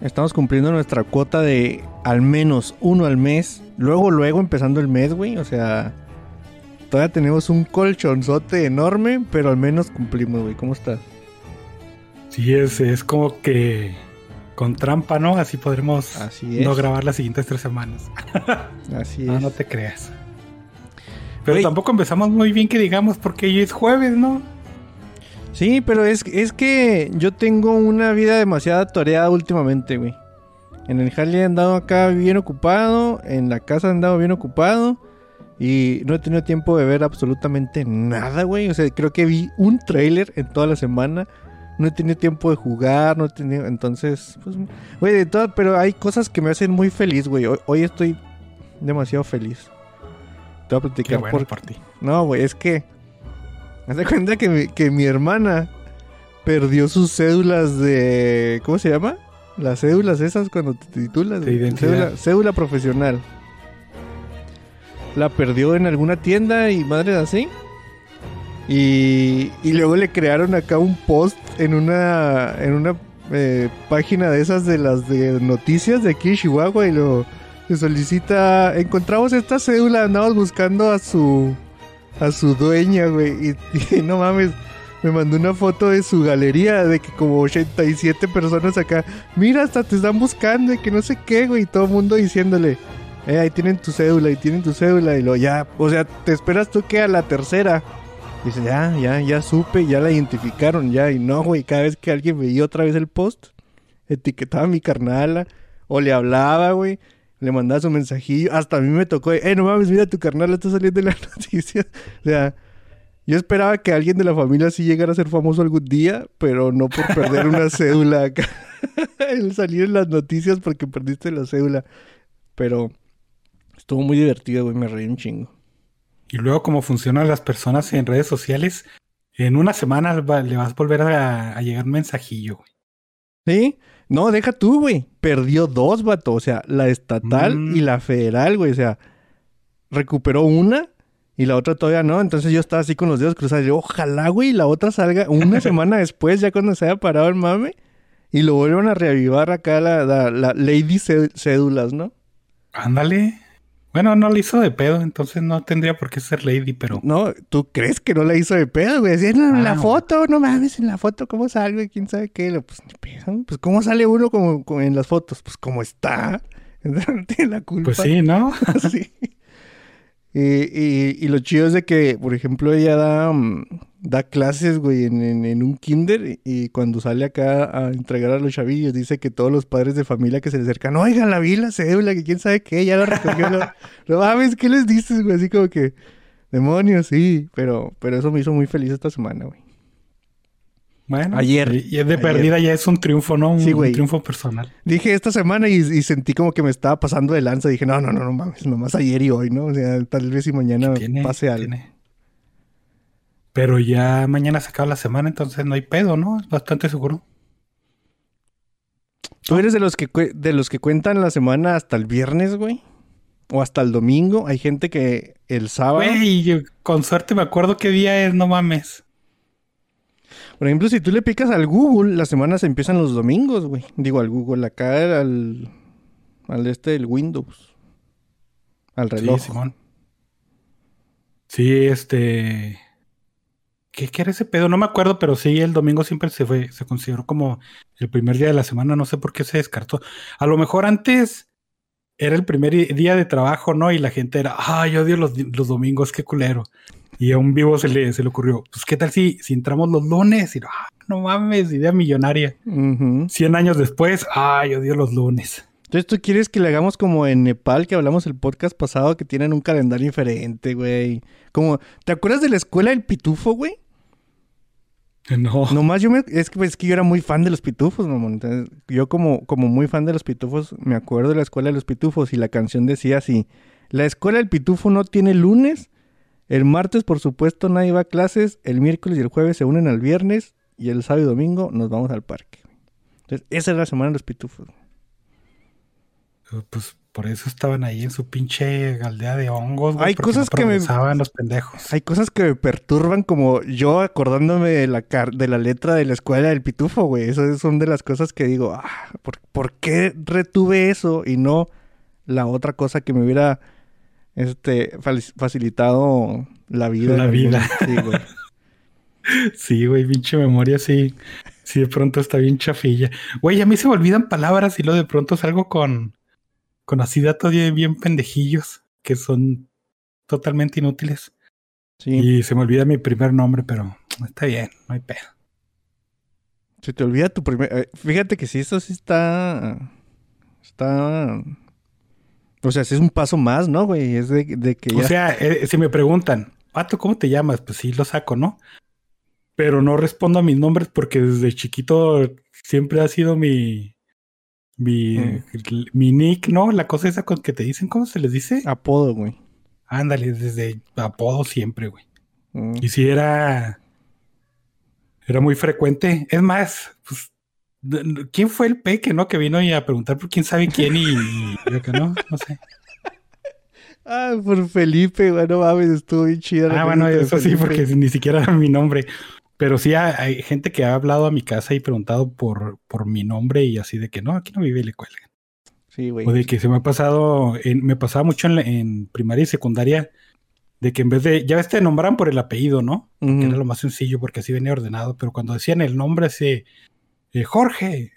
Estamos cumpliendo nuestra cuota de al menos uno al mes. Luego, luego empezando el mes, güey. O sea, todavía tenemos un colchonzote enorme, pero al menos cumplimos, güey. ¿Cómo estás? Sí, es, es como que con trampa, ¿no? Así podremos Así no grabar las siguientes tres semanas. Así es. no te creas. Pero tampoco empezamos muy bien que digamos porque hoy es jueves, ¿no? Sí, pero es, es que yo tengo una vida demasiado toreada últimamente, güey. En el jale he andado acá bien ocupado, en la casa he andado bien ocupado y no he tenido tiempo de ver absolutamente nada, güey. O sea, creo que vi un tráiler en toda la semana. No he tenido tiempo de jugar, no he tenido... Entonces, pues... Güey, de todo, pero hay cosas que me hacen muy feliz, güey. Hoy, hoy estoy demasiado feliz. Te voy a Qué platicar bueno por por ti. no, güey, es que. Haz de cuenta que mi, que mi hermana perdió sus cédulas de. ¿Cómo se llama? Las cédulas esas cuando te titulas. De identidad. Cédula, cédula profesional. La perdió en alguna tienda y madres así. Y, y luego le crearon acá un post en una. En una eh, página de esas de las de noticias de aquí en Chihuahua y lo. Se solicita. Encontramos esta cédula, andamos buscando a su. A su dueña, güey. Y, y no mames. Me mandó una foto de su galería de que como 87 personas acá. Mira, hasta te están buscando y que no sé qué, güey. Y todo el mundo diciéndole. Eh, ahí tienen tu cédula, ahí tienen tu cédula. Y lo ya. O sea, te esperas tú que a la tercera. Dice, ya, ya, ya supe, ya la identificaron, ya. Y no, güey, cada vez que alguien veía otra vez el post, etiquetaba mi carnala. O le hablaba, güey. Le mandaba su mensajillo. Hasta a mí me tocó, eh, no mames, mira, tu carnal está saliendo en las noticias. O sea, yo esperaba que alguien de la familia sí llegara a ser famoso algún día, pero no por perder una cédula acá. El salir en las noticias porque perdiste la cédula. Pero estuvo muy divertido, güey, me reí un chingo. Y luego, como funcionan las personas en redes sociales, en una semana le vas a volver a, a llegar un mensajillo, güey. ¿Sí? No, deja tú, güey. Perdió dos, vato. O sea, la estatal Mm. y la federal, güey. O sea, recuperó una y la otra todavía no. Entonces yo estaba así con los dedos cruzados. Yo, ojalá, güey, la otra salga una semana después, ya cuando se haya parado el mame. Y lo vuelvan a reavivar acá la, la, la Lady Cé- Cédulas, ¿no? Ándale. Bueno, no le hizo de pedo, entonces no tendría por qué ser lady, pero No, ¿tú crees que no la hizo de pedo, güey? Decían, en la foto, no mames, en la foto, ¿cómo salgo? ¿Quién sabe qué? Pues, ni pedo. Pues, ¿cómo sale uno como, como en las fotos? Pues, como está. No tiene la culpa. pues sí, ¿no? Sí. Y, y, y lo chido es de que, por ejemplo, ella da, mm, da clases, güey, en, en- en un kinder y, cuando sale acá a entregar a los chavillos, dice que todos los padres de familia que se le acercan, oigan, la vi la cédula, que quién sabe qué, ya la recogió. lo- no mames, ¿qué les dices, güey? Así como que, demonios, sí, pero, pero eso me hizo muy feliz esta semana, güey. Bueno, Ayer. Y es de Ayer. perdida ya es un triunfo, ¿no? Un, Sí, güey. un triunfo personal. Dije esta semana y, y sentí como que me estaba pasando de lanza. Dije, no, no, no, no mames, nomás ayer y hoy, ¿no? O sea, tal vez y mañana Tiene, pase algo. tiene. Pero ya mañana se acaba la semana, entonces no hay pedo, ¿no? Es bastante seguro. ¿Tú eres de los que de los que cuentan la semana hasta el viernes, güey? O hasta el domingo. Hay gente que el sábado. Güey, yo con suerte me acuerdo qué día es, no mames. Por ejemplo, si tú le picas al Google, las semanas empiezan los domingos, güey. Digo, al Google, acá al, al este del Windows. Al reloj. Sí, Simón. Sí, este. ¿Qué, qué era ese pedo? No me acuerdo, pero sí, el domingo siempre se fue, se consideró como el primer día de la semana. No sé por qué se descartó. A lo mejor antes era el primer día de trabajo, ¿no? Y la gente era, ay, odio los, los domingos, qué culero. Y a un vivo se le, se le ocurrió, pues, ¿qué tal si, si entramos los lunes? Y, ah, no mames, idea millonaria. Ujú. 100 años después, ay, odio los lunes. Entonces, ¿tú quieres que le hagamos como en Nepal, que hablamos el podcast pasado, que tienen un calendario diferente, güey? Como, ¿te acuerdas de la escuela del pitufo, güey? No. Nomás yo me... Es que, pues, es que yo era muy fan de los pitufos, mamón. Entonces, yo como, como muy fan de los pitufos, me acuerdo de la escuela de los pitufos y la canción decía así. La escuela del pitufo no tiene lunes. El martes, por supuesto, nadie va a clases. El miércoles y el jueves se unen al viernes. Y el sábado y domingo nos vamos al parque. Entonces, esa era la semana de los pitufos. Pues por eso estaban ahí en su pinche aldea de hongos, güey. Hay cosas no que me- los pendejos. Hay cosas que me perturban como yo acordándome de la, car- de la letra de la escuela del pitufo, güey. Esas son de las cosas que digo, ah, ¿por, por qué retuve eso y no la otra cosa que me hubiera este, facilitado la vida? La vida. Sí, güey. Sí, güey, pinche memoria, sí. Sí, de pronto está bien chafilla. Güey, a mí se me olvidan palabras y luego de pronto salgo con, con así datos bien, pendejillos que son totalmente inútiles. Sí, Y se me olvida mi primer nombre, pero está bien, no hay pedo. se te olvida tu primer... eh, Fíjate que sí, eso sí está... Está... O sea, sí es un paso más, ¿no, güey? Es de, de que ya... O sea, eh, si me preguntan, Pato, ¿cómo te llamas? Pues sí, lo saco, ¿no? Pero no respondo a mis nombres porque desde chiquito siempre ha sido mi. Mi, Mm. mi nick, ¿no? La cosa esa con que te dicen, ¿cómo se les dice? apodo, güey. Ándale, desde apodo siempre, güey. Mm. Y si era. Era muy frecuente. Es más, pues. ¿Quién fue el peque, no? Que vino y a preguntar por quién sabe quién y, y yo que no, no sé. Ah, por Felipe, güey, no mames, estuvo bien chida. la Ah, bueno, eso sí, porque ni siquiera era mi nombre. Pero sí ha- hay gente que ha hablado a mi casa y preguntado por, por mi nombre y así de que no, aquí no vive y le cuelgan. Sí, güey. O de que se me ha pasado, en- me pasaba mucho en, la- en primaria y secundaria, de que en vez de, ya ves, te nombraban por el apellido, ¿no? Ujú. Que era lo más sencillo porque así venía ordenado, pero cuando decían el nombre así, eh, Jorge,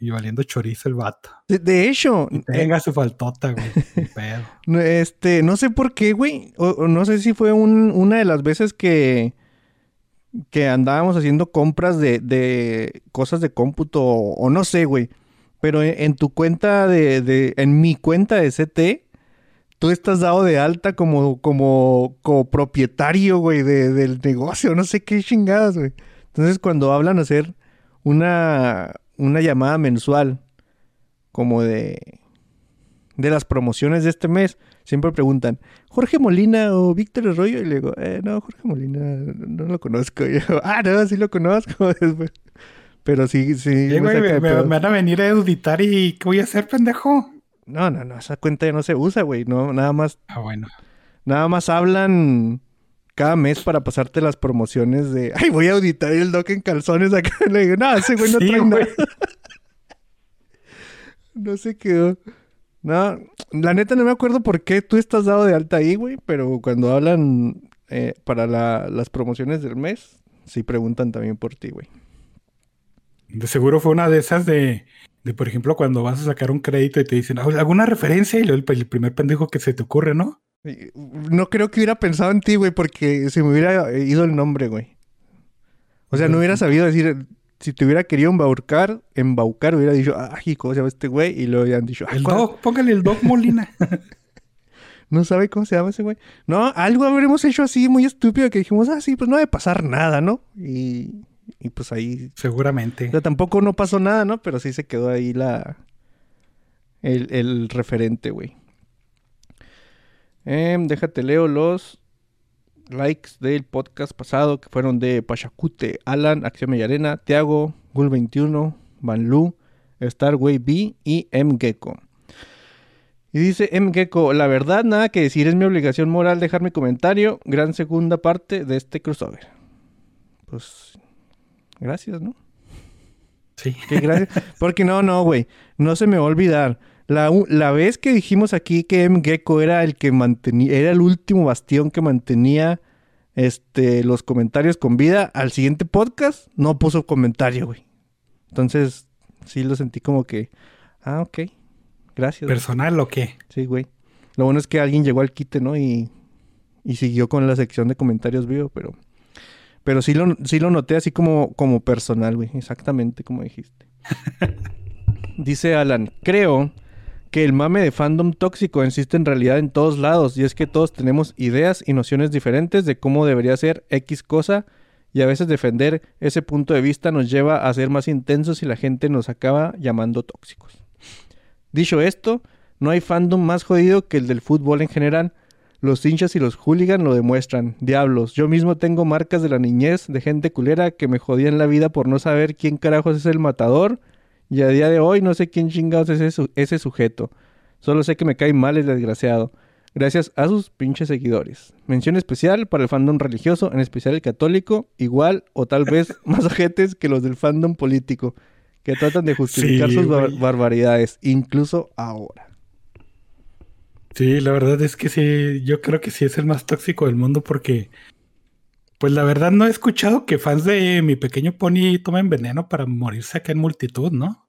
y valiendo chorizo el vato. De, de hecho, Y eh, tenga su faltota, güey. pedo. este, no sé por qué, güey. O, o no sé si fue un- una de las veces que, que andábamos haciendo compras de, de cosas de cómputo o, no sé, güey. Pero en, en tu cuenta de, de, en mi cuenta de CT, tú estás dado de alta como, como, como propietario, güey, de- del negocio. No sé qué chingadas, güey. Entonces, cuando hablan hacer una, una llamada mensual, como de, de las promociones de este mes, siempre preguntan, ¿Jorge Molina o Víctor Arroyo? Y le digo, eh, no, Jorge Molina, no, no lo conozco. Y yo, ah, no, sí lo conozco. Después. Pero sí, sí. Me güey, me, van a venir a auditar y ¿qué voy a hacer, pendejo? No, no, no, esa cuenta ya no se usa, güey. No, nada más, Ah, bueno. nada más hablan cada mes para pasarte las promociones de, ay, voy a auditar el doc en calzones acá. Le digo, no, ese güey no Sí, trae güey. nada. No se quedó. No, la neta no me acuerdo por qué tú estás dado de alta ahí, güey, pero cuando hablan eh, para la- las promociones del mes, sí preguntan también por ti, güey. De seguro fue una de esas de, de, por ejemplo, cuando vas a sacar un crédito y te dicen "Ah, alguna referencia y luego el, el primer pendejo que se te ocurre, ¿no? Y, No creo que hubiera pensado en ti, güey, porque se me hubiera ido el nombre, güey. O sea, no hubiera sabido decir, si te hubiera querido embaucar, embaucar, hubiera dicho, ay, ¿cómo se llama este güey? Y luego hubieran dicho, "Ay, El ¿cuál- Doc, póngale el Doc Molina. No sabe cómo se llama ese güey. No, algo habremos hecho así muy estúpido que dijimos, ah, sí, pues no debe pasar nada, ¿no? Y, y pues ahí. Seguramente. O sea, tampoco no pasó nada, ¿no? Pero sí se quedó ahí la. El, el referente, güey. Em, déjate leo los likes del podcast pasado que fueron de Pachacute, Alan, Acción Mellarena, Tiago, Gul21, Banlu, Starway B y M Gecko. Y dice M Gecko, la verdad, nada que decir, es mi obligación moral dejar mi comentario. Gran segunda parte de este crossover. Pues, gracias, ¿no? Sí. Gracias. Porque no, no, güey. No se me va a olvidar. La, la vez que dijimos aquí que M. Gecko era el que mantenía, era el último bastión que mantenía este, los comentarios con vida, al siguiente podcast no puso comentario, güey. Entonces, sí lo sentí como que, ah, ok. Gracias. güey. ¿Personal o qué? Sí, güey. Lo bueno es que alguien llegó al quite, ¿no? Y, y siguió con la sección de comentarios vivo, pero... Pero sí lo, sí lo noté así como, como personal, güey. Exactamente como dijiste. Dice Alan, creo que el mame de fandom tóxico existe en realidad en todos lados. Y es que todos tenemos ideas y nociones diferentes de cómo debería ser X cosa. Y a veces defender ese punto de vista nos lleva a ser más intensos y la gente nos acaba llamando tóxicos. Dicho esto, no hay fandom más jodido que el del fútbol en general. Los hinchas y los hooligans lo demuestran. Diablos, yo mismo tengo marcas de la niñez de gente culera que me jodían la vida por no saber quién carajos es el matador. Y a día de hoy no sé quién chingados es ese, ese sujeto. Solo sé que me cae mal el desgraciado. Gracias a sus pinches seguidores. Mención especial para el fandom religioso, en especial el católico, igual o tal vez más ojetes que los del fandom político, que tratan de justificar Sí, sus bar- barbaridades, incluso ahora. Sí, la verdad es que sí, yo creo que sí es el más tóxico del mundo porque, pues la verdad no he escuchado que fans de mi pequeño pony tomen veneno para morirse acá en multitud, ¿no?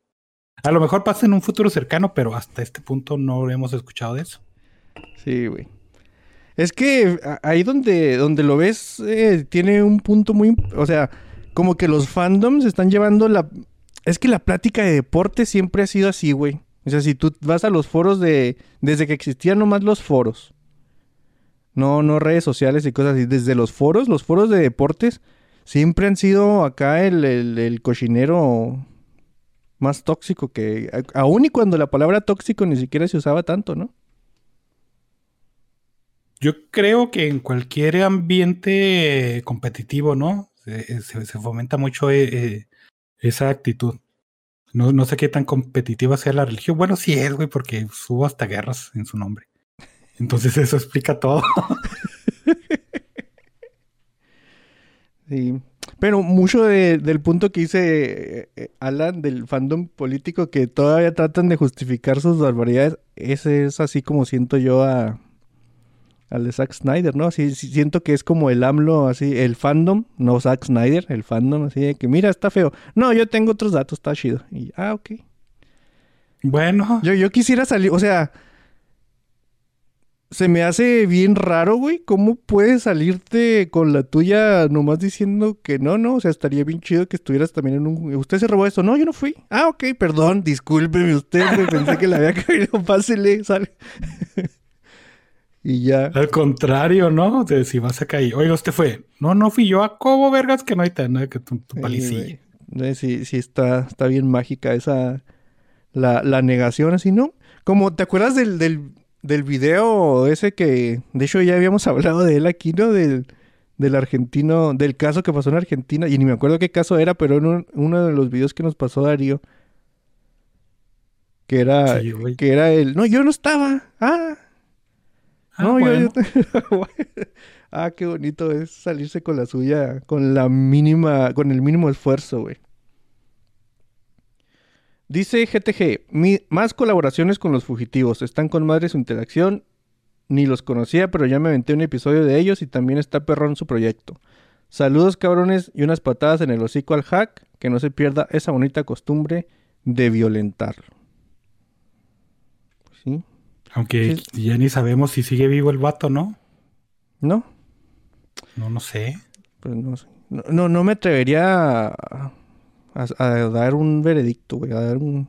A lo mejor pasa en un futuro cercano, pero hasta este punto no hemos escuchado de eso. Sí, güey. Es que ahí donde, donde lo ves, eh, tiene un punto muy... O sea, como que los fandoms están llevando la... Es que la plática de deporte siempre ha sido así, güey. O sea, si tú vas a los foros de... Desde que existían nomás los foros. No, no redes sociales y cosas así. Desde los foros, los foros de deportes, siempre han sido acá el, el cochinero más tóxico que... Aún y cuando la palabra tóxico ni siquiera se usaba tanto, ¿no? Yo creo que en cualquier ambiente competitivo, ¿no? Se, se- se fomenta mucho eh, eh, esa actitud. No, no sé qué tan competitiva sea la religión. Bueno, sí es, güey, porque hubo hasta guerras en su nombre. Entonces eso explica todo. Sí. Pero mucho de- del punto que dice eh, eh, Alan del fandom político que todavía tratan de justificar sus barbaridades, ese es así como siento yo a al de Zack Snyder, ¿no? Así sí siento que es como el AMLO, así, el fandom, no Zack Snyder, el fandom, así de que mira, está feo. No, yo tengo otros datos, está chido. Y, ah, ok. Bueno, Yo, yo quisiera salir, o sea, se me hace bien raro, güey. ¿Cómo puedes salirte con la tuya nomás diciendo que no, no? O sea, estaría bien chido que estuvieras también en un... ¿Usted se robó esto? No, yo no fui. Ah, ok, perdón, discúlpeme usted, güey. Pensé que le había caído. Pásele, sale. y ya. al contrario, ¿no? De si vas a caer. Oiga, usted fue. No, no fui yo a Cobo, vergas, que no hay tan nada que tu, tu palicilla. No, sí, sí está, está bien mágica esa... La, la negación, así, ¿no? Como, ¿te acuerdas del, del, del video ese que... De hecho, ya habíamos hablado de él aquí, ¿no? Del, del argentino... Del caso que pasó en Argentina. Y ni me acuerdo qué caso era, pero en un- uno de los videos que nos pasó Darío. Que era... Sí, que era el... No, yo no estaba. Ah, Ah, no, yo, ah, qué bonito es salirse con la suya, con la mínima, con el mínimo esfuerzo, güey. Dice GTG, "Mi- más colaboraciones con los fugitivos. Están con madre su interacción. Ni los conocía, pero ya me aventé un episodio de ellos y también está perrón su proyecto. Saludos cabrones y unas patadas en el hocico al hack, que no se pierda esa bonita costumbre de violentarlo. ¿Sí? Aunque Sí. ya ni sabemos si sigue vivo el vato, ¿no? ¿No? No, no sé. Pues no sé. No, no, no me atrevería a, a- a dar un veredicto, güey. A dar un.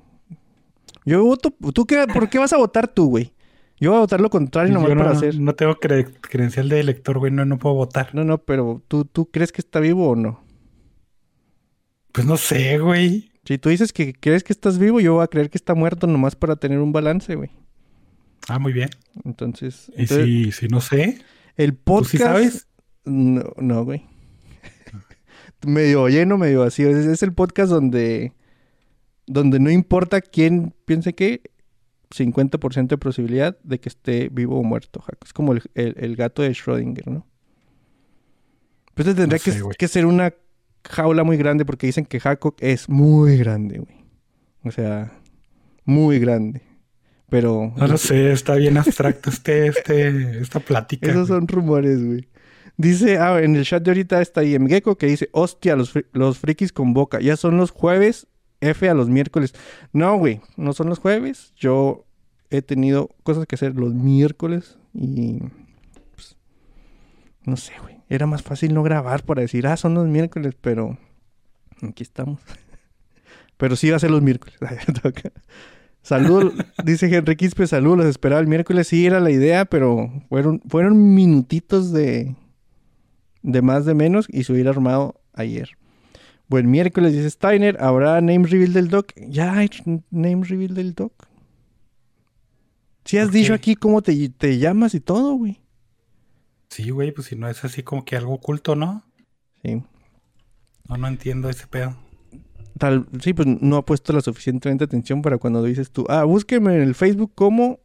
Yo voto. ¿Tú qué, ¿Por qué vas a votar tú, güey? Yo voy a votar lo contrario nomás Yo no, para hacer. no tengo cre- credencial de elector, güey, no, no puedo votar. No, no, pero ¿tú, ¿tú crees que está vivo o no? Pues no sé, güey. Si tú dices que crees que estás vivo, yo voy a creer que está muerto nomás para tener un balance, güey. Ah, muy bien. Entonces, Y entonces, si, si no sé, el ¿tú podcast. sí sabes? No, no, güey. Medio lleno, medio vacío. Es, es el podcast donde, donde no importa quién piense que, 50% de posibilidad de que esté vivo o muerto. Jaco. Es como el, el- el gato de Schrödinger, ¿no? Pues tendría No sé, que, que ser una jaula muy grande porque dicen que Jacob es muy grande, güey. O sea, muy grande. Pero No lo sé, está bien abstracto este, este, esta plática. Esos güey. son rumores, güey. Dice, ah, en el chat de ahorita está Gecko que dice, hostia, los, los frikis con boca. Ya son los jueves, F a los miércoles. No, güey, no son los jueves. Yo he tenido cosas que hacer los miércoles y... pues, no sé, güey. Era más fácil no grabar para decir, ah, son los miércoles, pero aquí estamos. pero sí va a ser los miércoles. Saludos, dice Henry Quispe, saludos, los esperaba el miércoles. Sí, era la idea, pero fueron, fueron minutitos de, de más de menos y se hubiera armado ayer. Buen miércoles, dice Steiner. ¿Habrá name reveal del doc? Ya hay name reveal del doc. Si has ¿Por dicho qué? aquí cómo te, te llamas y todo, güey. Sí, güey, pues si no es así como que algo oculto, ¿no? Sí. No, no entiendo ese pedo. Tal, sí, pues no ha puesto la suficientemente atención para cuando dices tú, ah, búsqueme en el Facebook como...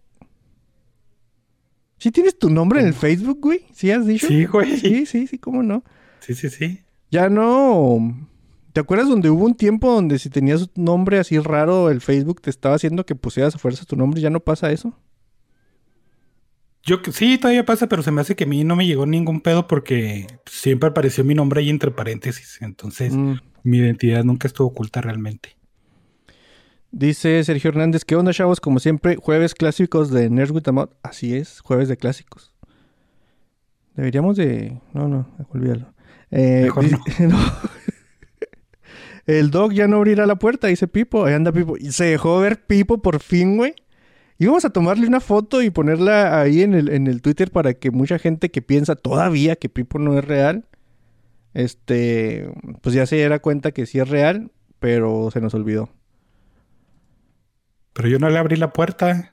¿Sí tienes tu nombre en el. Facebook, güey? ¿Sí has dicho? Sí, güey. Sí, sí, sí, cómo no. Sí, sí, sí. Ya no... ¿Te acuerdas donde hubo un tiempo donde si tenías un nombre así raro, el Facebook te estaba haciendo que pusieras a fuerza tu nombre? ¿Ya no pasa eso? Yo sí, todavía pasa, pero se me hace que a mí no me llegó ningún pedo porque siempre apareció mi nombre ahí entre paréntesis. Entonces, Mm. mi identidad nunca estuvo oculta realmente. Dice Sergio Hernández, ¿qué onda, chavos? Como siempre, jueves clásicos de Nerds with. Así es, jueves de clásicos. Deberíamos de... No, no, olvídalo. Eh, Mejor no. El dog ya no abrirá la puerta, dice Pipo. Ahí anda Pipo. Y se dejó ver Pipo por fin, güey. Íbamos a tomarle una foto y ponerla ahí en el, en el Twitter para que mucha gente que piensa todavía que Pipo no es real, este, pues ya se diera cuenta que sí es real, pero se nos olvidó. Pero yo no le abrí la puerta.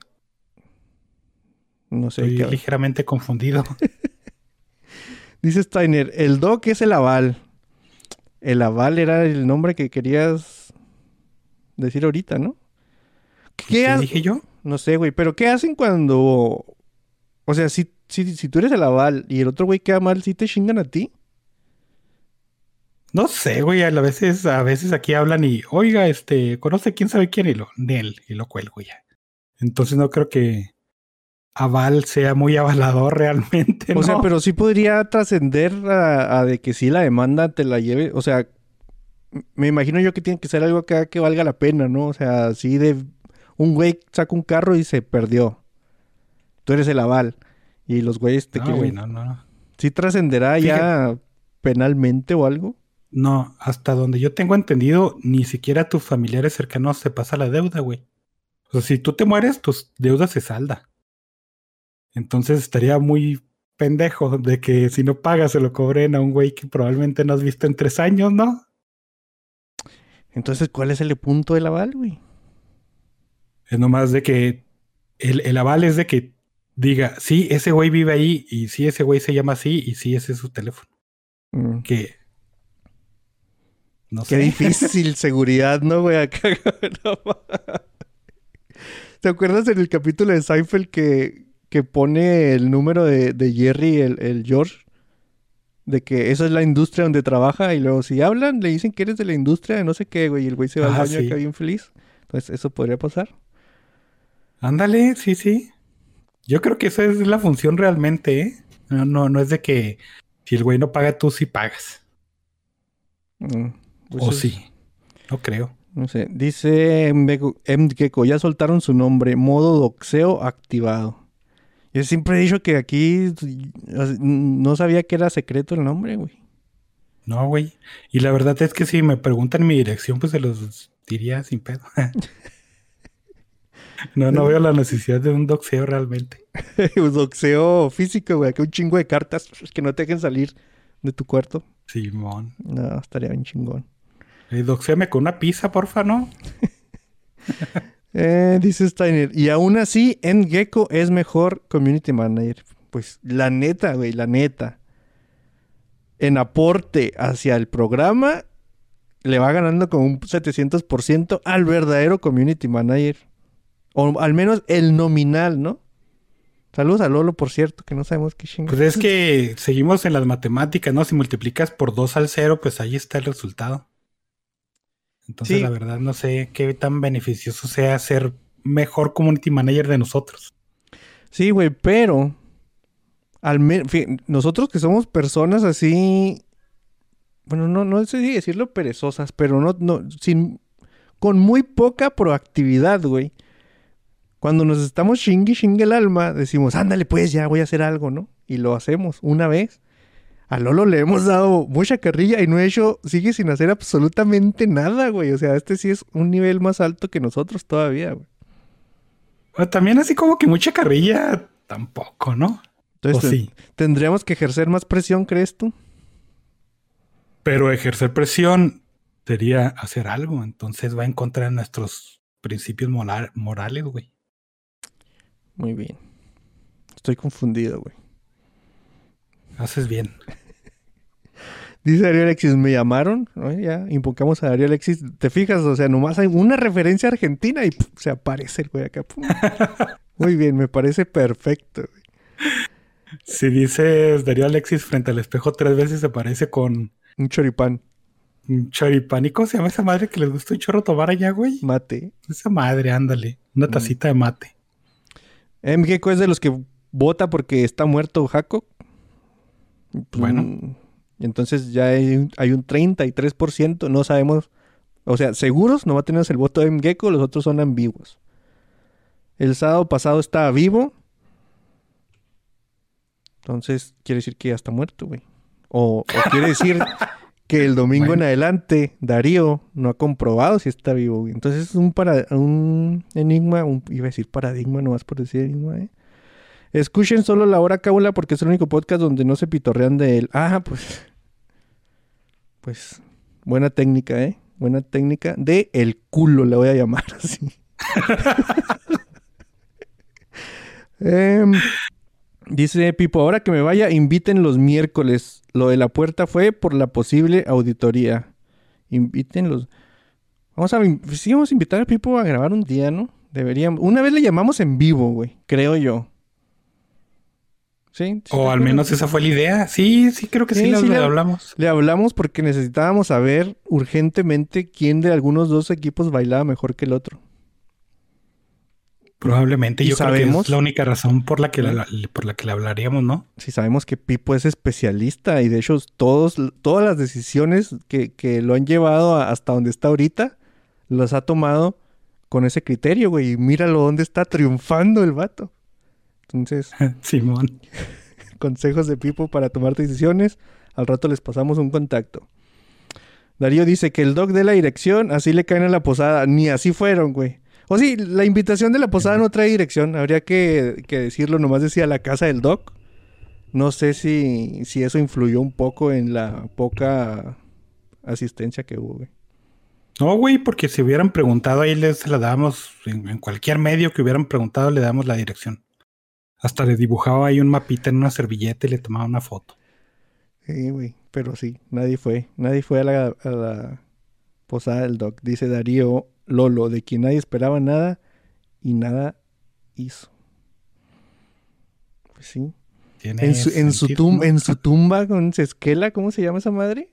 No sé Estoy qué. ligeramente confundido. Dice Steiner, el doc es el aval. El aval era el nombre que querías decir ahorita, ¿no? ¿Qué, ¿Qué ha- dije yo? No sé, güey, pero ¿qué hacen cuando... O sea, si, si, si tú eres el aval y el otro güey queda mal, ¿sí te chingan a ti? No sé, güey. A veces, a veces aquí hablan y, oiga, este, conoce quién sabe quién y lo, Nel, y lo cuelgo ya. Entonces no creo que Aval sea muy avalador realmente. O sea, ¿no? pero sí podría trascender a, a de que sí la demanda te la lleve. O sea, me imagino yo que tiene que ser algo acá que valga la pena, ¿no? O sea, sí de un güey saca un carro y se perdió. Tú eres el aval. Y los güeyes te No, quieren... güey, no, no, no. ¿Sí trascenderá ya penalmente o algo? No, hasta donde yo tengo entendido, ni siquiera tus familiares cercanos se pasa la deuda, güey. O sea, si tú te mueres, tus deudas se salda. Entonces estaría muy pendejo de que si no pagas se lo cobren a un güey que probablemente no has visto en tres años, ¿no? Entonces, ¿cuál es el punto del aval, güey? Es nomás de que el, el aval es de que diga, sí, ese güey vive ahí y sí, ese güey se llama así y sí, ese es su teléfono. Mm. Que... No Qué sé. difícil seguridad, ¿no, güey? Acá, no ¿Te acuerdas en el capítulo de Seinfeld que, que pone el número de, de Jerry, el, el George? De que esa es la industria donde trabaja y luego si hablan le dicen que eres de la industria de no sé qué, güey, y el güey se va al Ah, baño sí. acá bien feliz. Entonces, eso podría pasar. Ándale, sí, sí. Yo creo que esa es la función realmente, ¿eh? No, no, no es de que si el güey no paga, tú sí pagas. Mm, pues o sí. No creo. No sé. Dice Mgeko, ya soltaron su nombre, modo doxeo activado. Yo siempre he dicho que aquí no sabía que era secreto el nombre, güey. No, güey. Y la verdad es que si me preguntan mi dirección, pues se los diría sin pedo. no, no veo la necesidad de un doxeo realmente. Un doxeo físico, güey. Que un chingo de cartas que no te dejen salir de tu cuarto. Simón. No, estaría bien chingón. Eh, doxéame con una pizza, porfa, ¿no? Eh, dice Steiner. Y aún así, Gecko es mejor community manager. Pues la neta, güey, la neta. En aporte hacia el programa, le va ganando como un 700% al verdadero community manager. O al menos el nominal, ¿no? Saludos a Lolo, por cierto, que no sabemos qué chingados. Pues es que seguimos en las matemáticas, ¿no? Si multiplicas por 2 al 0, pues ahí está el resultado. Entonces, Sí. la verdad, no sé qué tan beneficioso sea ser mejor community manager de nosotros. Sí, güey, pero al menos nosotros que somos personas así, bueno, no, no sé si decirlo perezosas, pero no, no, sin, con muy poca proactividad, güey. Cuando nos estamos chingue chingue el alma, decimos, ándale pues, ya voy a hacer algo, ¿no? Y lo hacemos una vez. A Lolo le hemos dado mucha carrilla y no he hecho, sigue sin hacer absolutamente nada, güey. O sea, este sí es un nivel más alto que nosotros todavía, güey. O también así como que mucha carrilla, tampoco, ¿no? Entonces, sí. ¿tendríamos que ejercer más presión, crees tú? Pero ejercer presión sería hacer algo. Entonces va en contra de nuestros principios moral- morales, güey. Muy bien. Estoy confundido, güey. Haces bien. Dice Darío Alexis, me llamaron, ¿no? ya invocamos a Darío Alexis. ¿Te fijas? O sea, nomás hay una referencia argentina y ¡pum! se aparece el güey acá. ¡pum! Muy bien, me parece perfecto. güey. Si dices Darío Alexis frente al espejo tres veces se parece con Un choripán, un choripán. ¿Y cómo se llama esa madre que les gusta un chorro tomar allá, güey? mate. Esa madre, ándale. Una tacita de mate. MGK es de los que vota porque está muerto Jaco. Pues, Bueno. mm, Entonces ya hay, un- hay un 33%, no sabemos. O sea, seguros, no tenemos el voto de MGECO, los otros son ambiguos. El sábado pasado estaba vivo. Entonces quiere decir que ya está muerto, güey. O, o quiere decir que el domingo en adelante Darío no ha comprobado si está vivo, güey. Entonces es un, para, un enigma, un- iba a decir paradigma, nomás por decir enigma, ¿eh? Escuchen solo la hora cábula porque es el único podcast donde no se pitorrean de él. Ah, pues. Pues. Buena técnica, ¿eh? Buena técnica de el culo, le voy a llamar así. Em, dice Pipo, ahora que me vaya, inviten los miércoles. Lo de la puerta fue por la posible auditoría. Inviten los... Vamos a, sí, vamos a invitar a Pipo a grabar un día, ¿no? Deberíamos. Una vez le llamamos en vivo, güey. Creo yo. ¿Sí? ¿Sí O al menos esa fue la idea. Sí, sí, creo que sí, Sí, sí, le- hablamos. Le hablamos porque necesitábamos saber urgentemente quién de algunos dos equipos bailaba mejor que el otro. Probablemente. ¿Y Yo creo que sabemos? es la única razón por la que la, por la que le hablaríamos, ¿no? Si sabemos que Pipo es especialista y de hecho todos, todas las decisiones que, que lo han llevado a- hasta donde está ahorita, las ha tomado con ese criterio, güey. Y míralo dónde está triunfando el vato. Entonces, Simón. consejos de Pipo para tomar decisiones. Al rato les pasamos un contacto. Darío dice que el doc de la dirección, así le caen a la posada. Ni así fueron, güey. O sí, la invitación de la posada no trae dirección. Habría que, que decirlo, nomás decía la casa del doc. No sé si, si eso influyó un poco en la poca asistencia que hubo, güey. No, güey, porque si hubieran preguntado ahí les la dábamos, en, en cualquier medio que hubieran preguntado le damos la dirección. Hasta le dibujaba ahí un mapita en una servilleta y le tomaba una foto. Sí, güey. Pero sí, nadie fue. Nadie fue a la, a la posada del doc. Dice Darío Lolo, de quien nadie esperaba nada y nada hizo. Pues sí. Tiene En su, en, su tum- en su tumba con Esquela, ¿cómo se llama esa madre?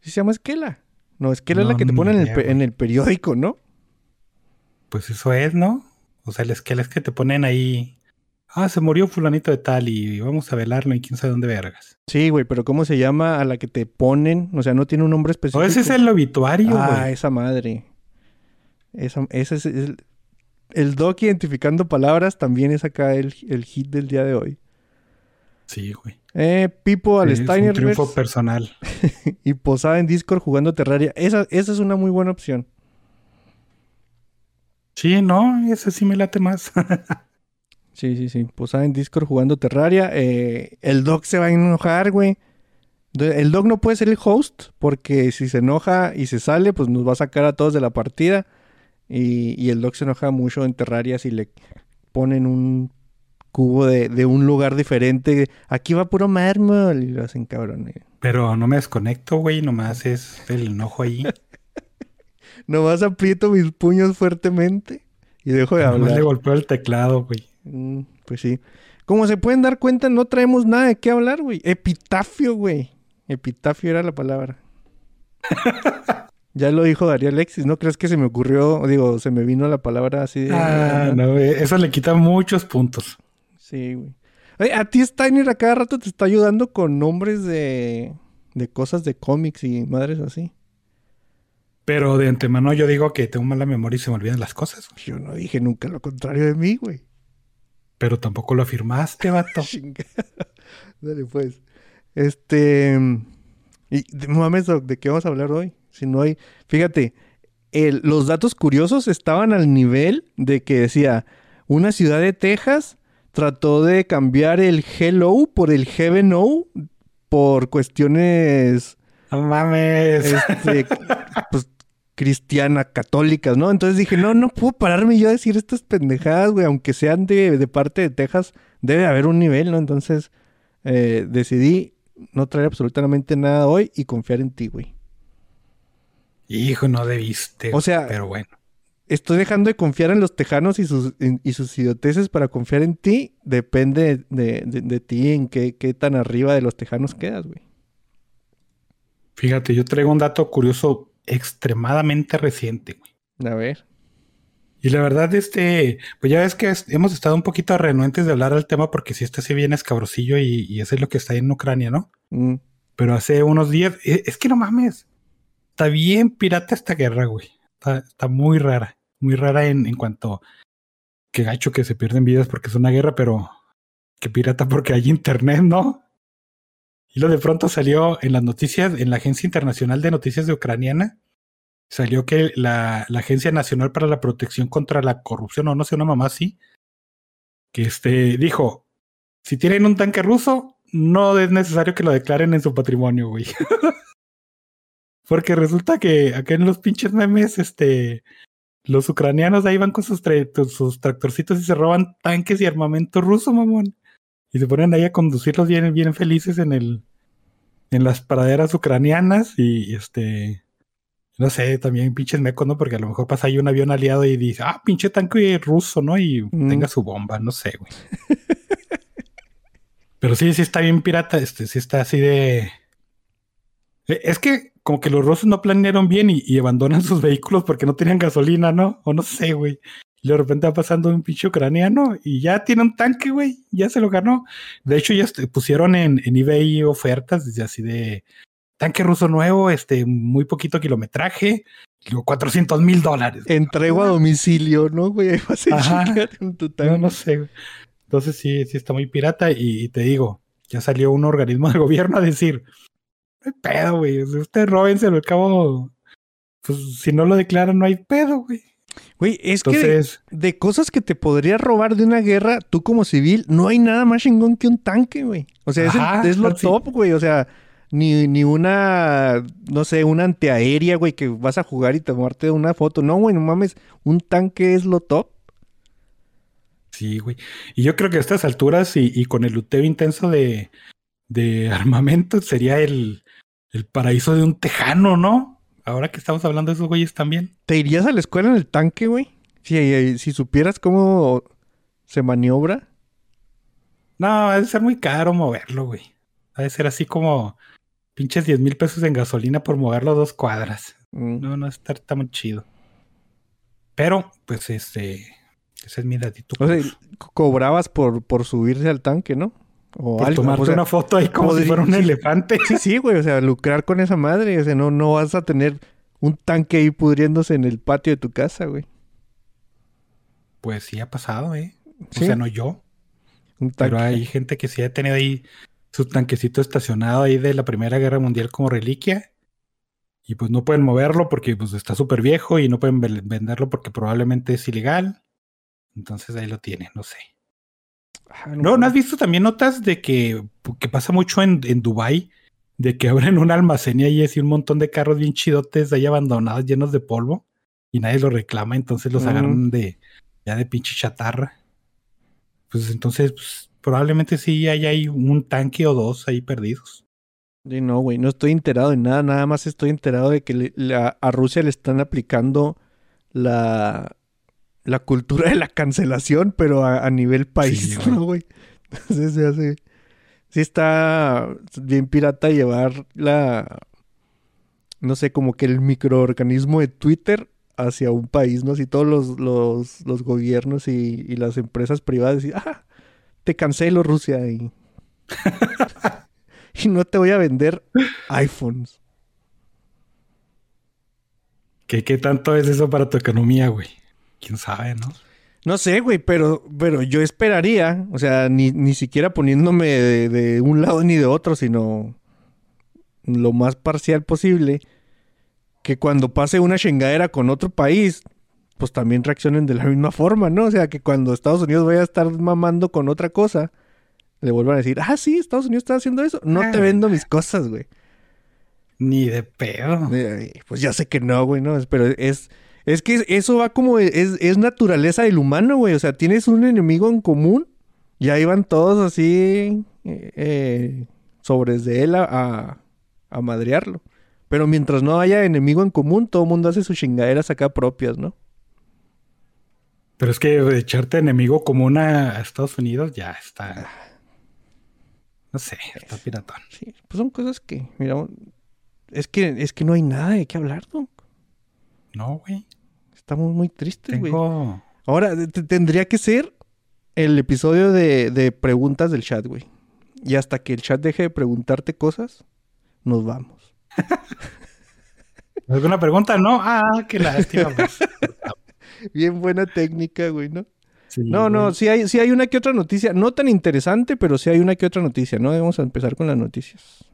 ¿Sí se llama Esquela? No, Esquela es la que te ponen en, en el periódico, ¿no? Pues eso es, ¿no? O sea, el esquema es que te ponen ahí. Ah, se murió fulanito de tal y vamos a velarlo y quién sabe dónde vergas. Sí, güey, pero ¿cómo se llama a la que te ponen? O sea, no tiene un nombre específico. O ese es el obituario, Ah, güey. esa madre. Esa, ese es el, el doc identificando palabras también es acá el, el hit del día de hoy. Sí, güey. Eh, Pipo al Es un Steinerverse triunfo personal. y posada en Discord jugando Terraria. Esa, esa es una muy buena opción. Sí, no, ese sí me late más. Sí, sí, sí. Posada en Discord jugando Terraria. Eh, el Doc se va a enojar, güey. El Doc no puede ser el host porque si se enoja y se sale, pues nos va a sacar a todos de la partida. Y, y el Doc se enoja mucho en Terraria si le ponen un cubo de, de un lugar diferente. Aquí va puro mármol y lo hacen cabrón. eh. Pero no me desconecto, güey. Nomás es el enojo ahí. Nomás aprieto mis puños fuertemente y dejo de Nomás hablar. le golpeo el teclado, güey. Mm, pues sí. Como se pueden dar cuenta, no traemos nada de qué hablar, güey. Epitafio, güey. Epitafio era la palabra. ya lo dijo Darío Alexis. ¿No crees que se me ocurrió? Digo, se me vino la palabra así de... Ah, no, güey. Eso le quita muchos puntos. Sí, güey. Oye, a ti Steiner a cada rato te está ayudando con nombres de, de cosas de cómics y madres así. Pero de antemano yo digo que tengo mala memoria y se me olvidan las cosas. güey. Yo no dije nunca lo contrario de mí, güey. Pero tampoco lo afirmaste, vato. Dale, pues. Este. Y mames, ¿de qué vamos a hablar hoy? Si no hay. Fíjate, el- los datos curiosos estaban al nivel de que decía: una ciudad de Texas trató de cambiar el hello por el heaven no por cuestiones No mames. este, pues, cristiana, católicas, ¿no? Entonces dije, no, no puedo pararme yo a decir estas pendejadas, güey, aunque sean de, de parte de Texas, debe haber un nivel, ¿no? Entonces eh, decidí no traer absolutamente nada hoy y confiar en ti, güey. Hijo, no debiste. O sea, pero bueno. Estoy dejando de confiar en los tejanos y sus, en- y sus idioteces para confiar en ti. Depende de, de- de ti en qué, qué tan arriba de los tejanos quedas, güey. Fíjate, yo traigo un dato curioso extremadamente reciente, güey. A ver. Y la verdad, este, pues ya ves que es- hemos estado un poquito renuentes de hablar del tema porque si este sí viene escabrosillo y, y eso es lo que está en Ucrania, ¿no? Mm, Pero hace unos días, e- es que no mames, está bien pirata esta guerra, güey. Está, está muy rara, muy rara en, en cuanto que gacho que se pierden vidas porque es una guerra, pero que pirata porque hay internet, ¿no? Y lo de pronto salió en las noticias, en la Agencia Internacional de Noticias de Ucraniana, salió que la, Agencia Nacional para la Protección contra la Corrupción, o no sé, una mamá así, que este, dijo, si tienen un tanque ruso, no es necesario que lo declaren en su patrimonio, güey. Porque resulta que acá en los pinches memes, este, los ucranianos ahí van con sus, sus tractorcitos y se roban tanques y armamento ruso, mamón. Y se ponen ahí a conducirlos bien, bien felices en el, en las praderas ucranianas y este, no sé, también pinches mecos, ¿no? Porque a lo mejor pasa ahí un avión aliado y dice, ah, pinche tanque ruso, ¿no? Y Mm. tenga su bomba, no sé, güey. Pero sí, sí está bien pirata, este, sí está así de... Eh, Es que como que los rusos no planearon bien y, y abandonan sus vehículos porque no tenían gasolina, ¿no? O no sé, güey. Y de repente va pasando un pinche ucraniano y ya tiene un tanque, güey. Ya se lo ganó. De hecho, ya este, pusieron en, en eBay ofertas desde así de tanque ruso nuevo, este, muy poquito kilometraje, y luego 400 mil dólares. Entrego a domicilio, ¿no, güey? Ahí vas a Ajá. en tu No, tanque. no sé. güey. Entonces sí, sí está muy pirata y, y te digo, ya salió un organismo del gobierno a decir, no hay pedo, güey. Ustedes róbenselo, al cabo, pues si no lo declaran no hay pedo, güey. Güey, es que de, de cosas que te podrías robar de una guerra, tú como civil, no hay nada más chingón que un tanque, güey. O sea, es, el- Ajá, es lo sí. top, güey. O sea, ni, ni una, no sé, una antiaérea, güey, que vas a jugar y tomarte una foto. No, güey, no mames, un tanque es lo top. sí, güey. Y yo creo que a estas alturas y, y con el luteo intenso de, de armamento sería el, el paraíso de un tejano, ¿no? Ahora que estamos hablando de esos güeyes también. ¿Te irías a la escuela en el tanque, güey? Si, eh, si supieras cómo se maniobra. No, ha de ser muy caro moverlo, güey. Ha de ser así como pinches 10 mil pesos en gasolina por moverlo dos cuadras. Mm. No, no está muy chido. Pero, pues, este. Ese es mi datito. O sea, cobrabas por, por subirse al tanque, ¿no? O por algo, tomarte o sea, una foto ahí como si podría- fuera un sí. elefante. Sí, sí, güey, o sea, lucrar con esa madre, o sea, no, no vas a tener un tanque ahí pudriéndose en el patio de tu casa, güey. Pues sí ha pasado, ¿eh? O sea, no yo. un tanque. Pero hay gente que sí ha tenido ahí su tanquecito estacionado ahí de la Primera Guerra Mundial como reliquia. Y pues no pueden moverlo porque pues está súper viejo y no pueden venderlo porque probablemente es ilegal. Entonces ahí lo tienen, no sé. No, ¿no has visto también notas de que, que pasa mucho en, en Dubai de que abren un almacén y hay así un montón de carros bien chidotes ahí abandonados llenos de polvo y nadie los reclama, entonces los Mm. agarran de ya de pinche chatarra. Pues entonces pues, probablemente sí hay ahí un tanque o dos ahí perdidos. Sí, no, güey, no estoy enterado de nada, nada más estoy enterado de que le- la- a Rusia le están aplicando la, la cultura de la cancelación, pero a, a nivel país, güey. ¿no, güey? Entonces se hace... Sí está bien pirata llevar la... No sé, como que el microorganismo de Twitter hacia un país, ¿no? Si todos los, los, los gobiernos y, y las empresas privadas dicen, ah, te cancelo Rusia y... y no te voy a vender iPhones. ¿Qué, ¿Qué tanto es eso para tu economía, güey? ¿Quién sabe, no? No sé, güey, pero, pero yo esperaría, o sea, ni, ni siquiera poniéndome de, de un lado ni de otro, sino lo más parcial posible, que cuando pase una chingadera con otro país, pues también reaccionen de la misma forma, ¿no? O sea, que cuando Estados Unidos vaya a estar mamando con otra cosa, le vuelvan a decir, ah, sí, Estados Unidos está haciendo eso, no te Ah. vendo mis cosas, güey. Ni de pedo. Eh, Pues ya sé que no, güey, no, pero es... Es que eso va como... Es, es naturaleza del humano, güey. O sea, tienes un enemigo en común y ahí van todos así... eh, eh, sobres de él a, a, a madrearlo. Pero mientras no haya enemigo en común, todo el mundo hace sus chingaderas acá propias, ¿no? Pero es que echarte enemigo común a, a Estados Unidos ya está. No sé, está piratón. Sí, pues son cosas que, mira, es que, es que no hay nada de qué hablar, ¿no? No, güey. Estamos muy tristes, güey. Tengo. Ahora, te- tendría que ser el episodio de, de preguntas del chat, güey. Y hasta que el chat deje de preguntarte cosas, nos vamos. ¿Alguna pregunta? No. Ah, qué lástima. pues. Bien buena técnica, güey, ¿no? Sí, No, no, sí hay, sí hay una que otra noticia. No tan interesante, pero sí hay una que otra noticia, ¿no? A empezar con las noticias.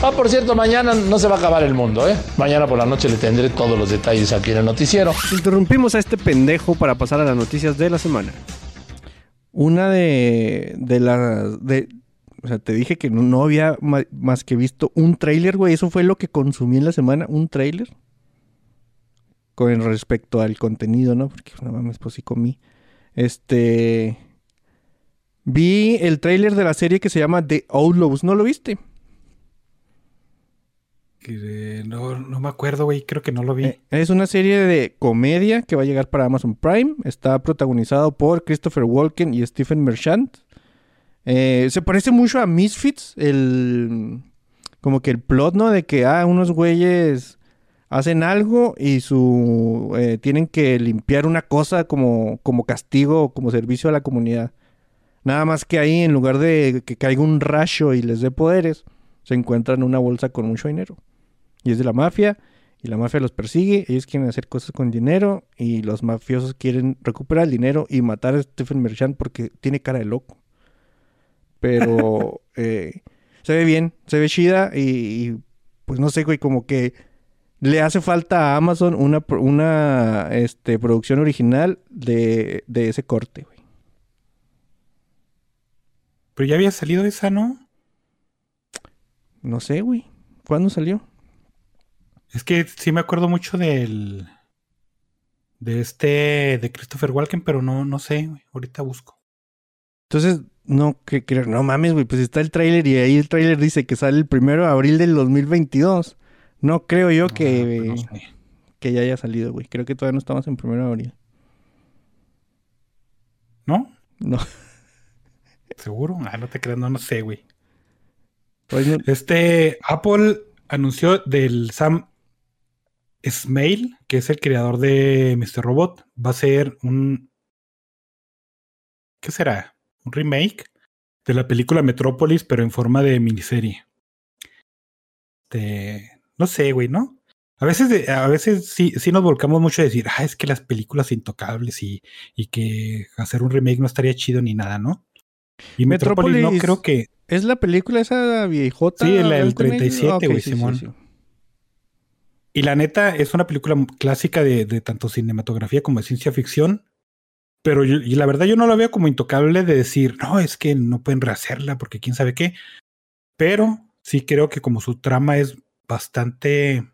Ah, por cierto, mañana no se va a acabar el mundo, ¿eh? Mañana por la noche le tendré todos los detalles aquí en el noticiero. Interrumpimos a este pendejo para pasar a las noticias de la semana. Una de, de las... De, o sea, te dije que no, había más que visto un tráiler, güey. Eso fue lo que consumí en la semana, un tráiler. Con respecto al contenido, ¿no? Porque no mames, pues sí comí. Este... Vi el tráiler de la serie que se llama The Outlaws. ¿No lo viste? No, no me acuerdo, güey. Creo que no lo vi. Eh, es una serie de comedia que va a llegar para Amazon Prime. Está protagonizado por Christopher Walken y Stephen Merchant. Eh, se parece mucho a Misfits, el como que el plot, ¿no? De que ah, unos güeyes hacen algo y su eh, tienen que limpiar una cosa como, como castigo o como servicio a la comunidad. Nada más que ahí, en lugar de que caiga un rayo y les dé poderes, se encuentran una bolsa con mucho dinero. Y es de la mafia, y la mafia los persigue, ellos quieren hacer cosas con dinero, y los mafiosos quieren recuperar el dinero y matar a Stephen Merchant porque tiene cara de loco. Pero eh, se ve bien, se ve chida, y, y, pues no sé, güey, como que le hace falta a Amazon una, una este, producción original de, de ese corte, güey. Pero ya había salido esa, ¿no? No sé, güey. ¿Cuándo salió? Es que sí me acuerdo mucho del. De este. De Christopher Walken, pero no, no sé, güey. Ahorita busco. Entonces, no, que, que- no mames, güey, pues está el tráiler y ahí el tráiler dice que sale el primero de abril del 2022. No creo yo No, que, pues no sé. que ya haya salido, güey. Creo que todavía no estamos en primero de abril. ¿No? No. ¿Seguro? Ah, no te creas, no, no sé, güey. Pues Este Apple anunció del Sam Smale, que es el creador de Mr. Robot, va a ser un ¿qué será? Un remake de la película Metrópolis, pero en forma de miniserie. Este, no sé, güey, ¿no? A veces, de- a veces sí, sí nos volcamos mucho a decir, ah, es que las películas intocables y, y que hacer un remake no estaría chido ni nada, ¿no? Y Metrópolis, no creo que, ¿Es la película esa viejota? Sí, la del blanco y negro? 37, Ok, güey, sí, sí, Simón. sí. Y la neta, es una película clásica de, tanto cinematografía como de ciencia ficción. Pero y la verdad yo no la veo como intocable de decir, no, es que no pueden rehacerla porque quién sabe qué. Pero sí creo que como su trama es bastante...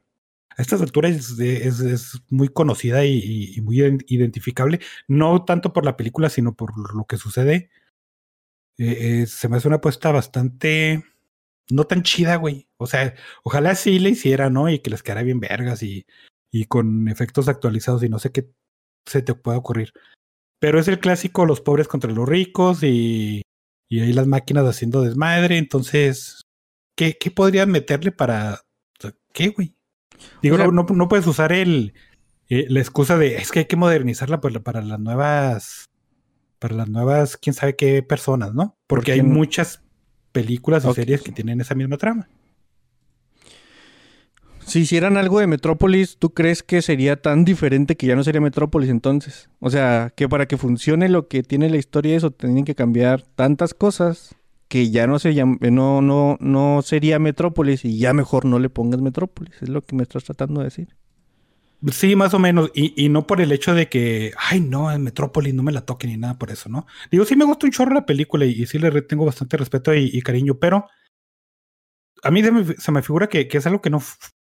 A estas alturas es, muy conocida y, muy ident- identificable. No tanto por la película, sino por lo que sucede. Eh, eh, se me hace una apuesta bastante... No tan chida, güey. O sea, Ojalá sí le hiciera, ¿no? Y que les quedara bien vergas y, y con efectos actualizados y no sé qué se te pueda ocurrir. Pero es el clásico, los pobres contra los ricos y, y ahí las máquinas haciendo desmadre. Entonces, ¿qué, qué podrían meterle para... ¿Qué, güey? Digo, O sea- no, no, no puedes usar el, eh, la excusa de, es que hay que modernizarla para, para las nuevas... Para las nuevas, quién sabe qué personas, ¿no? Porque hay Porque muchas películas y series que tienen esa misma trama. Si hicieran algo de Metrópolis, ¿tú crees que sería tan diferente que ya no sería Metrópolis entonces? O sea, que para que funcione lo que tiene la historia eso, tienen que cambiar tantas cosas que ya no se llam- no, no, no sería Metrópolis y ya mejor no le pongas Metrópolis. Es lo que me estás tratando de decir. Sí, más o menos. Y, y no por el hecho de que, ay, no, en Metrópolis no me la toquen ni nada por eso, ¿no? Digo, sí me gusta un chorro la película y, sí le tengo bastante respeto y, cariño, pero a mí se me, se me figura que, que es algo que no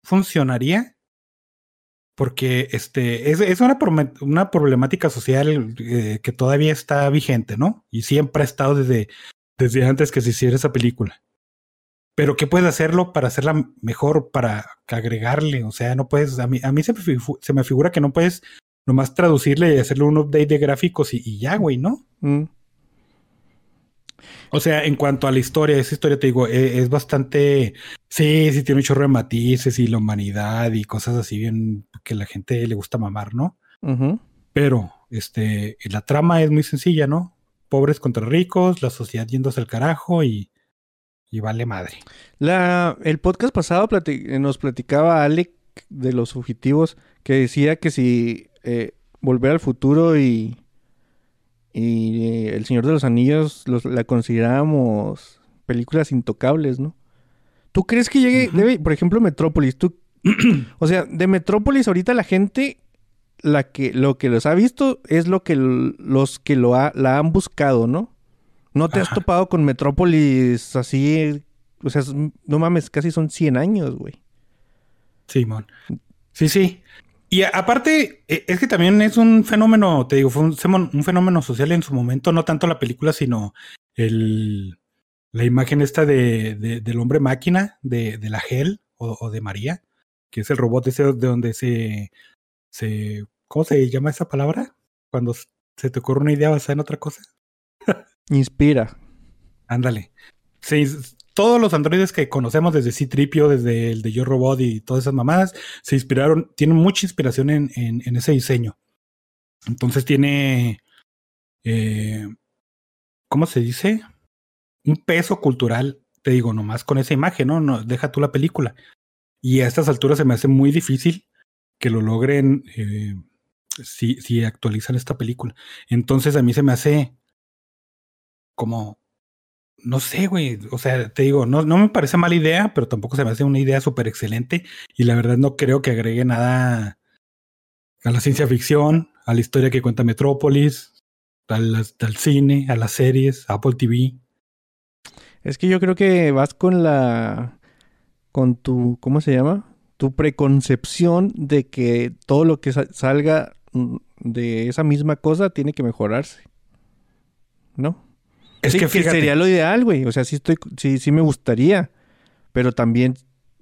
funcionaría porque este es, es una, una problemática social eh, que todavía está vigente, ¿no? Y siempre ha estado desde, desde antes que se hiciera esa película. Pero ¿qué puedes hacerlo para hacerla mejor, para agregarle? O sea, no puedes, a mí, a mí se, me, se me figura que no puedes nomás traducirle y hacerle un update de gráficos y, y ya, güey, ¿no? Mm. O sea, en cuanto a la historia, esa historia te digo, e- es, bastante. Sí, sí, tiene un chorro de matices y la humanidad y cosas así bien que la gente le gusta mamar, ¿no? Pero, este, la trama es muy sencilla, ¿no? Pobres contra ricos, la sociedad yéndose al carajo y, y vale madre. La, el podcast pasado nos platicaba Alec de los fugitivos que decía que si eh, Volver al Futuro y, y eh, El Señor de los Anillos los, la considerábamos películas intocables, ¿no? ¿Tú crees que llegue, debe, por ejemplo, Metrópolis? ¿tú, o sea, de Metrópolis ahorita la gente, la que, lo que los ha visto es lo que los que lo ha, la han buscado, ¿no? ¿No te has topado con Metrópolis así? O sea, no mames, casi son 100 años, güey. Simón. Sí, sí. Y aparte, e- es que también es un fenómeno, te digo, fue un, fenómeno social en su momento, no tanto la película, sino el, la imagen esta de, de- del hombre máquina, de, de la Hel o, o de María, que es el robot ese de donde se, se, ¿cómo se llama esa palabra? Cuando se te ocurre una idea basada en otra cosa. Inspira. Ándale. Sí, s- todos los androides que conocemos desde C-Tripio, desde el de Yo Robot y todas esas mamadas, se inspiraron, tienen mucha inspiración en, ese diseño. Entonces tiene, eh, ¿cómo se dice? Un peso cultural, te digo, nomás con esa imagen, ¿no? no deja tú la película. Y a estas alturas se me hace muy difícil que lo logren eh, si, si actualizan esta película. Entonces a mí se me hace como no sé, güey. O sea, te digo, no, no me parece mala idea, pero tampoco se me hace una idea súper excelente. Y la verdad no creo que agregue nada a la ciencia ficción, a la historia que cuenta Metrópolis, al, cine, a las series, Apple TV. Es que yo creo que vas con la. con tu. ¿Cómo se llama? Tu preconcepción de que todo lo que sa- salga mm, de esa misma cosa tiene que mejorarse. ¿No? Es Sí, que sería lo ideal, güey. O sea, sí estoy, sí, sí me gustaría. Pero también,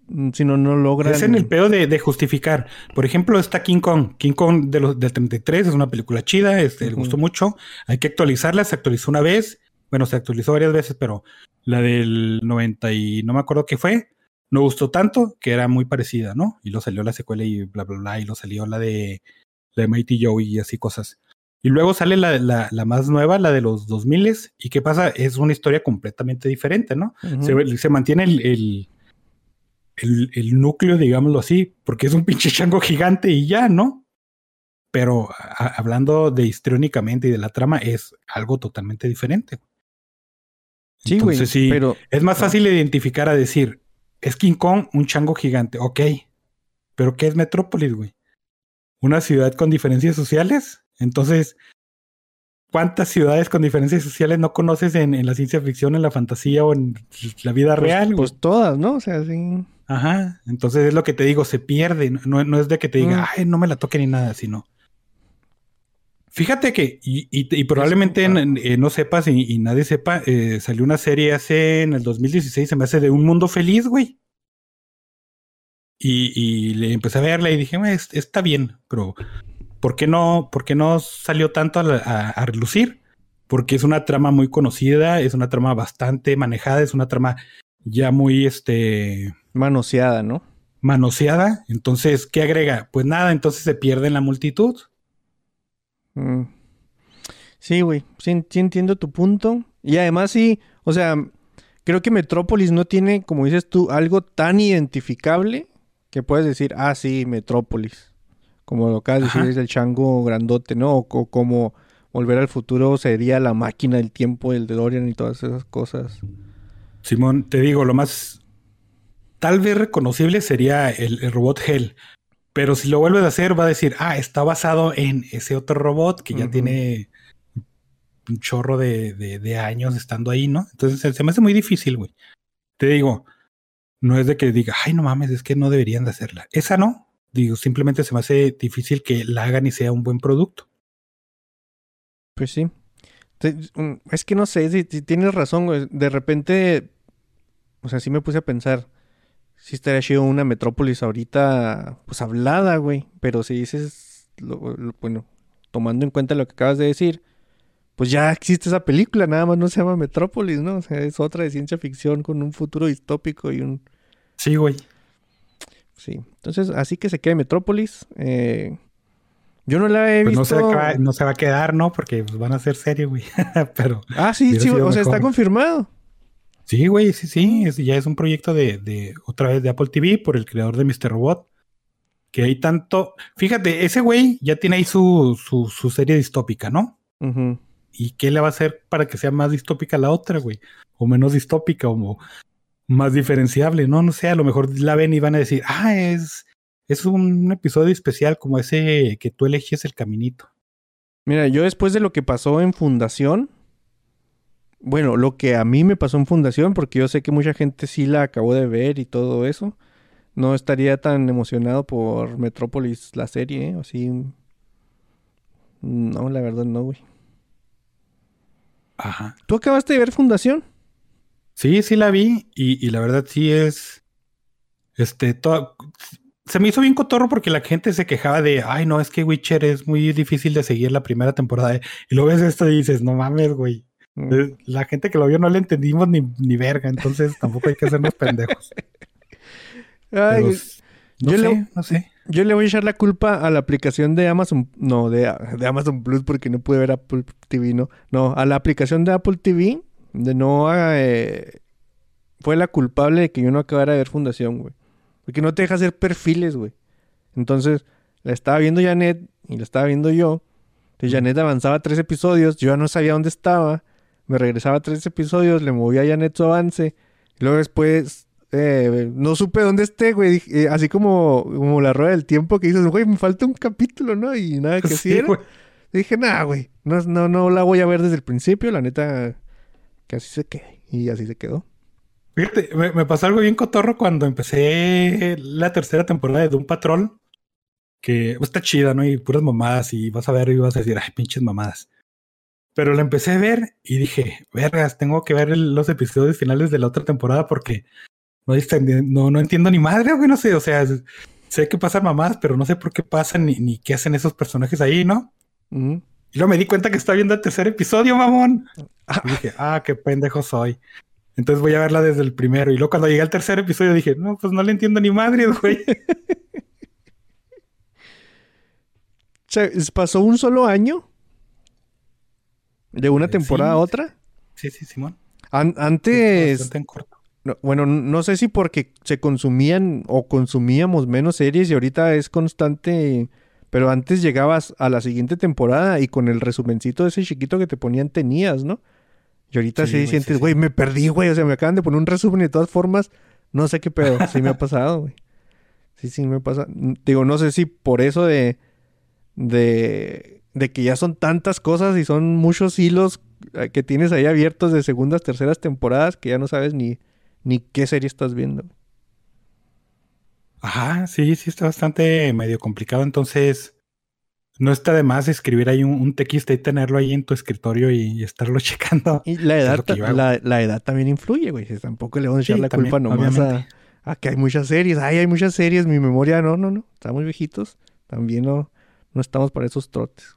mm, si no, no logran. es en el pedo de, de justificar. Por ejemplo, está King Kong. King Kong de los, del 33 es una película chida, este, le Ujú. gustó mucho. Hay que actualizarla, se actualizó una vez. Bueno, se actualizó varias veces, pero la del 90 y no me acuerdo qué fue. No gustó tanto, que era muy parecida, ¿no? Y lo salió la secuela y bla, bla, bla. Y lo salió la de, la de Mighty Joe y así cosas. Y luego sale la, la, la más nueva, la de los 2000 ¿Y qué pasa? Es una historia completamente diferente, ¿no? Se, se mantiene el, el, el- el núcleo, digámoslo así, porque es un pinche chango gigante y ya, ¿no? Pero a- hablando de histriónicamente y de la trama, es algo totalmente diferente. Sí, güey. Sí, Pero es más fácil de identificar a decir, es King Kong, un chango gigante, ok. Pero ¿qué es Metrópolis, güey? ¿Una ciudad con diferencias sociales? Entonces, ¿cuántas ciudades con diferencias sociales no conoces en, en la ciencia ficción, en la fantasía o en la vida pues, real? pues todas, ¿no? O sea, sí. Ajá. Entonces es lo que te digo, se pierde. No, no es de que te diga, Mm. ay, no me la toque ni nada, sino. Fíjate que, y, y- y probablemente en- eh, no sepas y, y nadie sepa, eh, salió una serie hace en el 2016, se me hace de un mundo feliz, güey. Y, le empecé a verla y dije, "Eh, es- está bien, pero ¿por qué no, por qué no salió tanto a, la- a- a relucir? Porque es una trama muy conocida, es una trama bastante manejada, es una trama ya muy, este, Manoseada, ¿no? manoseada. Entonces, ¿qué agrega? Pues nada, entonces se pierde en la multitud. Mm. Sí, güey. Sí, sí entiendo tu punto. Y además sí, o sea, creo que Metrópolis no tiene, como dices tú, algo tan identificable que puedes decir, ah, sí, Metrópolis. Como lo acabas de decir, el chango grandote, ¿no? O, co- como Volver al Futuro sería la máquina del tiempo, el DeLorean y todas esas cosas. Simón, te digo, lo más tal vez reconocible sería el, el robot Hell. Pero si lo vuelves a hacer, va a decir, ah, está basado en ese otro robot que ya tiene un chorro de, de- de años estando ahí, ¿no? Entonces se, se me hace muy difícil, güey. Te digo, no es de que diga, ay, no mames, es que no deberían de hacerla. Esa no. Digo, simplemente se me hace difícil que la hagan y sea un buen producto. Pues sí. Es que no sé, si, tienes razón, güey. De repente, o sea, sí me puse a pensar. Si estaría chido una metrópolis ahorita, pues hablada, güey. Pero si dices, lo- lo- bueno, tomando en cuenta lo que acabas de decir, pues ya existe esa película, nada más no se llama Metrópolis, ¿no? O sea, es otra de ciencia ficción con un futuro distópico y un... Sí, güey. Sí. Entonces, así que se quede Metrópolis. Eh, yo no la he Pues visto... no, se va, no se va a quedar, ¿no? Porque pues, van a hacer serie, güey. Pero Ah, sí, sí, o sea, está confirmado. sí, güey, sí, sí. es- ya es un proyecto de, de otra vez de Apple TV por el creador de Mr. Robot. Que hay tanto. Fíjate, ese güey ya tiene ahí su, su, su serie distópica, ¿no? ¿Y qué le va a hacer para que sea más distópica la otra, güey? O menos distópica, o más diferenciable, ¿no? No sé, a lo mejor la ven y van a decir, ah, es, es un episodio especial como ese que tú eliges el caminito. Mira, yo después de lo que pasó en Fundación, bueno, lo que a mí me pasó en Fundación, porque yo sé que mucha gente sí la acabó de ver y todo eso, no estaría tan emocionado por Metrópolis, la serie, ¿eh? Así. No, la verdad no, güey. Ajá. ¿Tú acabaste de ver Fundación? Sí, sí la vi y, y la verdad sí es, este, toda- se me hizo bien cotorro porque la gente se quejaba de, ay, no, es que Witcher es muy difícil de seguir la primera temporada. Y luego ves esto y dices, no mames, güey. Mm. Eh, La gente que lo vio no le entendimos ni, ni verga, entonces tampoco hay que hacernos pendejos. Ay, Pero, no yo sé, le- no sé. Yo le voy a echar la culpa a la aplicación de Amazon, no, de, de Amazon Plus porque no pude ver Apple TV, no. No, a la aplicación de Apple TV de no eh, fue la culpable de que yo no acabara de ver Fundación, güey. Porque no te deja hacer perfiles, güey. Entonces, la estaba viendo Janet y la estaba viendo yo. Entonces Janet avanzaba tres episodios, yo ya no sabía dónde estaba. Me regresaba tres episodios, le movía a Janet su avance. Y luego después eh, no supe dónde esté, güey. Dije, eh, así como, como la rueda del tiempo que dices, güey, me falta un capítulo, ¿no? Y nada que Sí, sí era. güey. Dije, nada, güey. No, no, no la voy a ver desde el principio, la neta. Que así se quede. Y así se quedó. Fíjate, me, me pasó algo bien cotorro cuando empecé la tercera temporada de Doom Patrol. Que pues, está chida, ¿no? Y puras mamadas. Y vas a ver y vas a decir, ay, pinches mamadas. Pero la empecé a ver y dije, vergas, tengo que ver el- los episodios finales de la otra temporada porque no, no, no entiendo ni madre, güey, no sé. O sea, sé que pasan mamadas, pero no sé por qué pasan ni, ni qué hacen esos personajes ahí, ¿no? Ujú. Y luego me di cuenta que estaba viendo el tercer episodio, mamón. Y dije, ah, qué pendejo soy. Entonces voy a verla desde el primero. Y luego cuando llegué al tercer episodio dije, no, pues no le entiendo ni madre, güey. Pasó un solo año. De una Eh, temporada a otra. sí, sí, Simón. An- antes, bastante en corto. no- bueno, no sé si porque se consumían o consumíamos menos series y ahorita es constante, pero antes llegabas a la siguiente temporada y con el resumencito de ese chiquito que te ponían tenías, ¿no? Y ahorita Sí, sí, güey, sientes, sí, sí. güey, me perdí, güey, o sea, me acaban de poner un resumen de todas formas, no sé qué pedo, sí me ha pasado, güey. Sí, sí me pasa. N- Digo, no sé si por eso de, de, de que ya son tantas cosas y son muchos hilos eh, que tienes ahí abiertos de segundas, terceras temporadas que ya no sabes ni, ni qué serie estás viendo. Ajá, sí, sí, está bastante medio complicado. Entonces, no está de más escribir ahí un, un y tenerlo ahí en tu escritorio y, y estarlo checando. Y la edad, la, la edad también influye, güey. Tampoco le vamos a echar Sí, la también, culpa nomás a que hay muchas series. Ay, hay muchas series. Mi memoria, no, no, no. Estamos viejitos. También no, no estamos para esos trotes.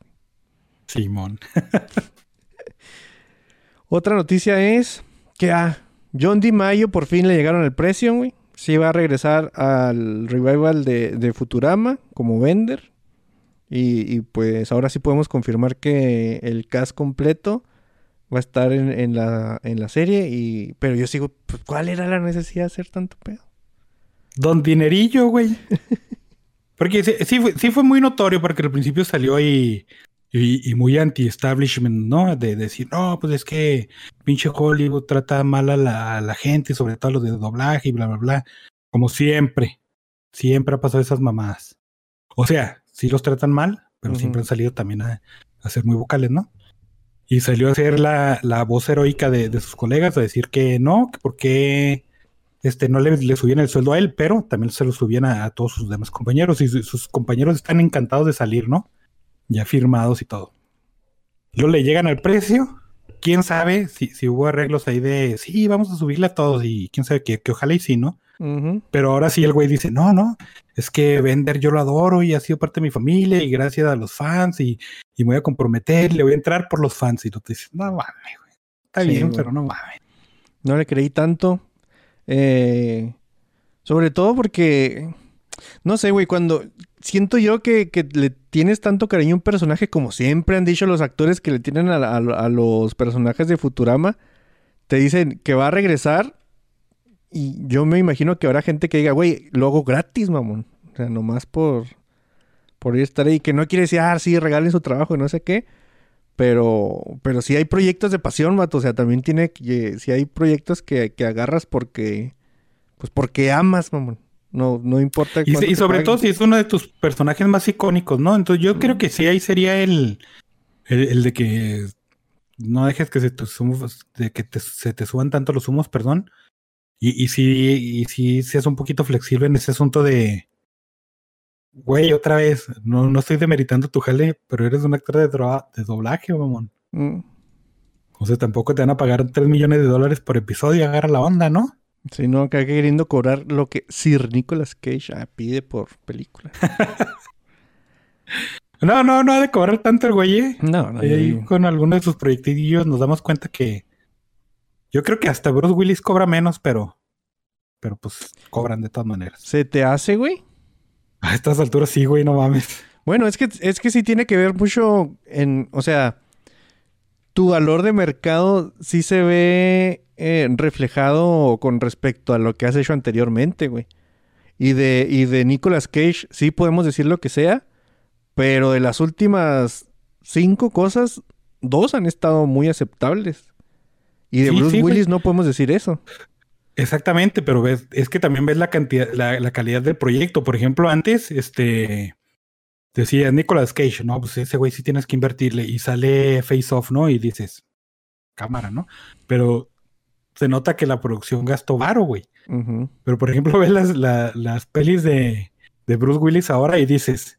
Simón. Otra noticia es que a John D. Mayo por fin le llegaron el precio, güey. Sí va a regresar al revival de, de Futurama como vender. Y, y, pues ahora sí podemos confirmar que el cast completo va a estar en, en la, en la serie. Y, pero yo sigo, pues, ¿cuál era la necesidad de hacer tanto pedo? Don Dinerillo, güey. Porque sí, sí fue, sí fue muy notorio porque al principio salió y, y, y muy anti-establishment, ¿no? De decir, no, pues es que pinche Hollywood trata mal a la, a la gente, sobre todo a los de doblaje y bla, bla, bla. Como siempre. Siempre ha pasado esas mamadas. O sea, sí los tratan mal, pero siempre han salido también a, a ser muy vocales, ¿no? Y salió a ser la, la voz heroica de, de sus colegas a decir que no, que por qué este, no le, le subían el sueldo a él, pero también se lo subían a, a todos sus demás compañeros y su- sus compañeros están encantados de salir, ¿no? Ya firmados y todo. Luego le llegan al precio. Quién sabe si, si hubo arreglos ahí de sí, vamos a subirle a todos y quién sabe que, que ojalá y sí, ¿no? Pero ahora sí el güey dice, no, no, es que Bender yo lo adoro y ha sido parte de mi familia y gracias a los fans y, y me voy a comprometer, le voy a entrar por los fans. Y tú te dices, no mames, güey. Está Sí, bien, güey. pero no mames. No le creí tanto. Eh, sobre todo porque, no sé, güey, cuando siento yo que, que le tienes tanto cariño a un personaje, como siempre han dicho los actores que le tienen a, los personajes de Futurama, te dicen que va a regresar y yo me imagino que habrá gente que diga, güey, lo hago gratis, mamón. O sea, nomás por, por ir estar ahí, que no quiere decir, ah, sí, regalen su trabajo y no sé qué. Pero, pero sí hay proyectos de pasión, vato. O sea, también tiene que, sí hay proyectos que, que agarras porque, pues porque amas, mamón. No, no importa. Y, y sobre todo si es uno de tus personajes más icónicos, ¿no? Entonces yo creo que sí ahí sería el, el, el de que no dejes que se te, de que te- se te suban tanto los humos, perdón. Y, y sí, y sí seas un poquito flexible en ese asunto de, güey, otra vez, no, no estoy demeritando tu jale, pero eres un actor de, dro- de doblaje, mamón. Mm, O sea, tampoco te van a pagar 3 millones de dólares por episodio, agarra la onda, ¿no? Sí, no, acá queriendo cobrar lo que Sir Nicolas Cage ah, pide por película. No, no, no ha de cobrar tanto el güey, ¿eh? No, no, yo- con algunos de sus proyectillos nos damos cuenta que yo creo que hasta Bruce Willis cobra menos, pero pero pues cobran de todas maneras. ¿Se te hace, güey? A estas alturas sí, güey, no mames. Bueno, es que, es que sí tiene que ver mucho en, o sea, tu valor de mercado sí se ve eh, reflejado con respecto a lo que has hecho anteriormente, güey. Y de, y de Nicolas Cage sí podemos decir lo que sea, pero de las últimas cinco cosas, dos han estado muy aceptables. Y de Sí, Bruce sí, güey. Willis no podemos decir eso. Exactamente, pero ves, es que también ves la cantidad, la, la calidad del proyecto. Por ejemplo, antes, este decía Nicolas Cage, no, pues ese güey sí tienes que invertirle y sale Face Off, ¿no? Y dices, cámara, ¿no? Pero se nota que la producción gastó varo, güey. Pero por ejemplo, ves las, la- las pelis de, de Bruce Willis ahora y dices,